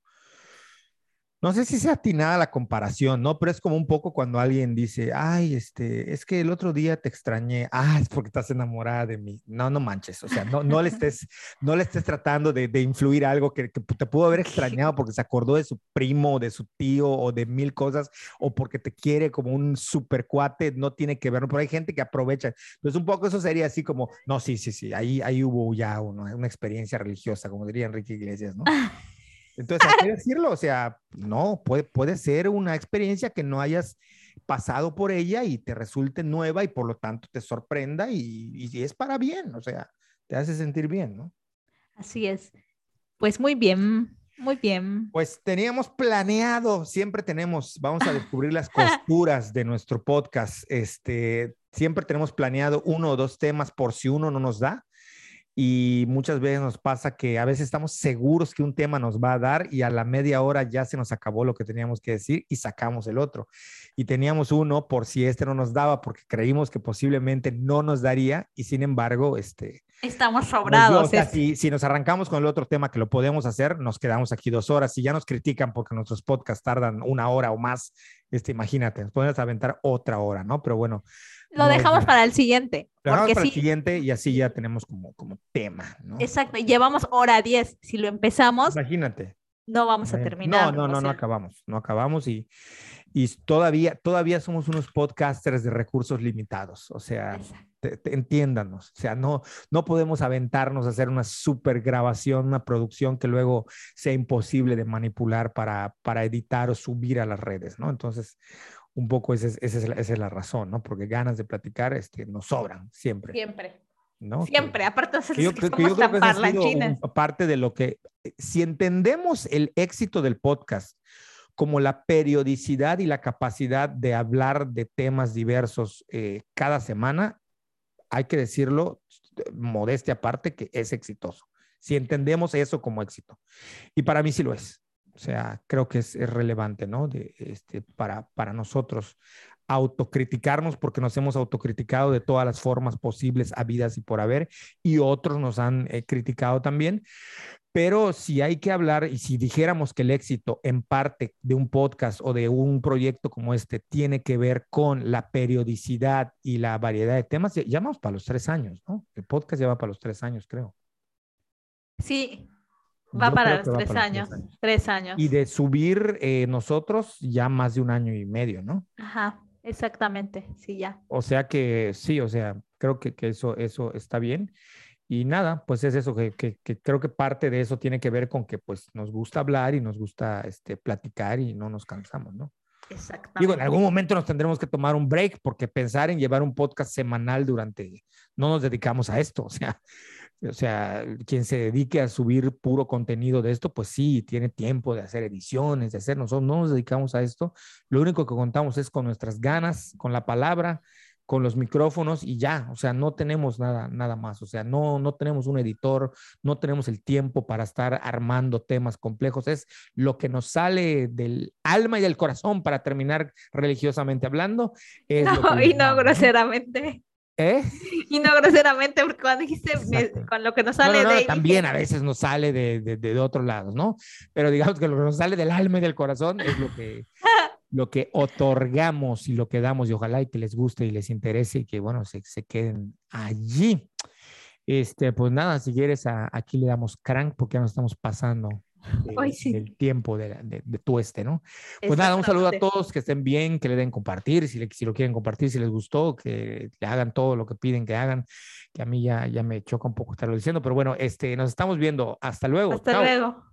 no sé si sea atinada la comparación, ¿no? Pero es como un poco cuando alguien dice, ay, este, es que el otro día te extrañé, ah, es porque estás enamorada de mí. No, no manches, o sea, no, no le estés, [LAUGHS] no le estés tratando de, de influir algo que, que, te pudo haber extrañado porque se acordó de su primo, de su tío o de mil cosas, o porque te quiere como un super cuate, no tiene que ver, pero hay gente que aprovecha. Entonces, un poco eso sería así como, no, sí, sí, sí, ahí, ahí hubo ya una experiencia religiosa, como diría Enrique Iglesias, ¿no? [LAUGHS] Entonces, hay que decirlo, o sea, no, puede, puede ser una experiencia que no hayas pasado por ella y te resulte nueva y por lo tanto te sorprenda y, y es para bien, o sea, te hace sentir bien, ¿no? Así es. Pues muy bien, muy bien. Pues teníamos planeado, siempre tenemos, vamos a descubrir las [LAUGHS] costuras de nuestro podcast. Este, siempre tenemos planeado uno o dos temas por si uno no nos da y muchas veces nos pasa que a veces estamos seguros que un tema nos va a dar y a la media hora ya se nos acabó lo que teníamos que decir y sacamos el otro. Y teníamos uno por si este no nos daba porque creímos que posiblemente no nos daría y sin embargo, este... Estamos sobrados. si, si, nos arrancamos con el otro tema que lo podemos hacer, nos quedamos aquí dos horas. Si ya nos critican porque nuestros podcasts tardan una hora o más, este, imagínate, nos podemos aventar otra hora, ¿no? Pero bueno, lo dejamos para el siguiente. Lo dejamos para el siguiente y así ya tenemos como, como tema, ¿no? Exacto, llevamos hora 10. Si lo empezamos, imagínate. No vamos a terminar. No, no, no, no acabamos, no acabamos y, y todavía, todavía somos unos podcasters de recursos limitados, o sea, entiéndanos, o sea, no, no podemos aventarnos a hacer una super grabación, una producción que luego sea imposible de manipular para, para editar o subir a las redes, ¿no? Entonces, un poco esa es, esa es, la, razón, ¿no? Porque ganas de platicar este, nos sobran siempre. Siempre. ¿no? Siempre, aparte de que yo, que yo creo que parte de lo que, eh, si entendemos el éxito del podcast como la periodicidad y la capacidad de hablar de temas diversos eh, cada semana, hay que decirlo, modestia aparte, que es exitoso. Si entendemos eso como éxito. Y para mí sí lo es. O sea, creo que es, relevante, ¿no? De, este, para, para nosotros autocriticarnos porque nos hemos autocriticado de todas las formas posibles, habidas y por haber, y otros nos han eh, criticado también. Pero si hay que hablar y si dijéramos que el éxito en parte de un podcast o de un proyecto como este tiene que ver con la periodicidad y la variedad de temas, ya vamos para los tres años, ¿no? El podcast ya va para los tres años, creo. Sí, Va para los, tres, años, tres años. Y de subir eh, nosotros ya más de un año y medio, ¿no? Ajá, exactamente, sí, ya. O sea que sí, o sea, creo que, que eso, eso está bien. Y nada, pues es eso, que, que, que, creo que parte de eso tiene que ver con que pues nos gusta hablar y nos gusta este, platicar y no nos cansamos, ¿no? Exactamente. Digo, en algún momento nos tendremos que tomar un break porque pensar en llevar un podcast semanal durante, no nos dedicamos a esto, o sea, o sea, quien se dedique a subir puro contenido de esto, pues sí, tiene tiempo de hacer ediciones, de hacer, nosotros no nos dedicamos a esto, lo único que contamos es con nuestras ganas, con la palabra, con los micrófonos y ya, o sea, no tenemos nada, nada más, o sea, no, no tenemos un editor, no tenemos el tiempo para estar armando temas complejos, es lo que nos sale del alma y del corazón para terminar religiosamente hablando. [LAUGHS] no, y no groseramente. ¿Eh? Y no groseramente, porque cuando dijiste con lo que nos sale de También a veces nos sale de, de, de, otro lado, ¿no? Pero digamos que lo que nos sale del alma y del corazón es lo que, [LAUGHS] lo que otorgamos y lo que damos y ojalá y que les guste y les interese y que, bueno, se, se queden allí. Este, pues nada, si quieres, aquí le damos crank porque ya nos estamos pasando el tiempo de, de, tu este, ¿no? Pues nada, un saludo a todos, que estén bien, que le den compartir, si, le, si lo quieren compartir, si les gustó, que le hagan todo lo que piden que hagan, que a mí ya, ya me choca un poco estarlo diciendo, pero bueno, este, nos estamos viendo. Hasta luego. Hasta luego.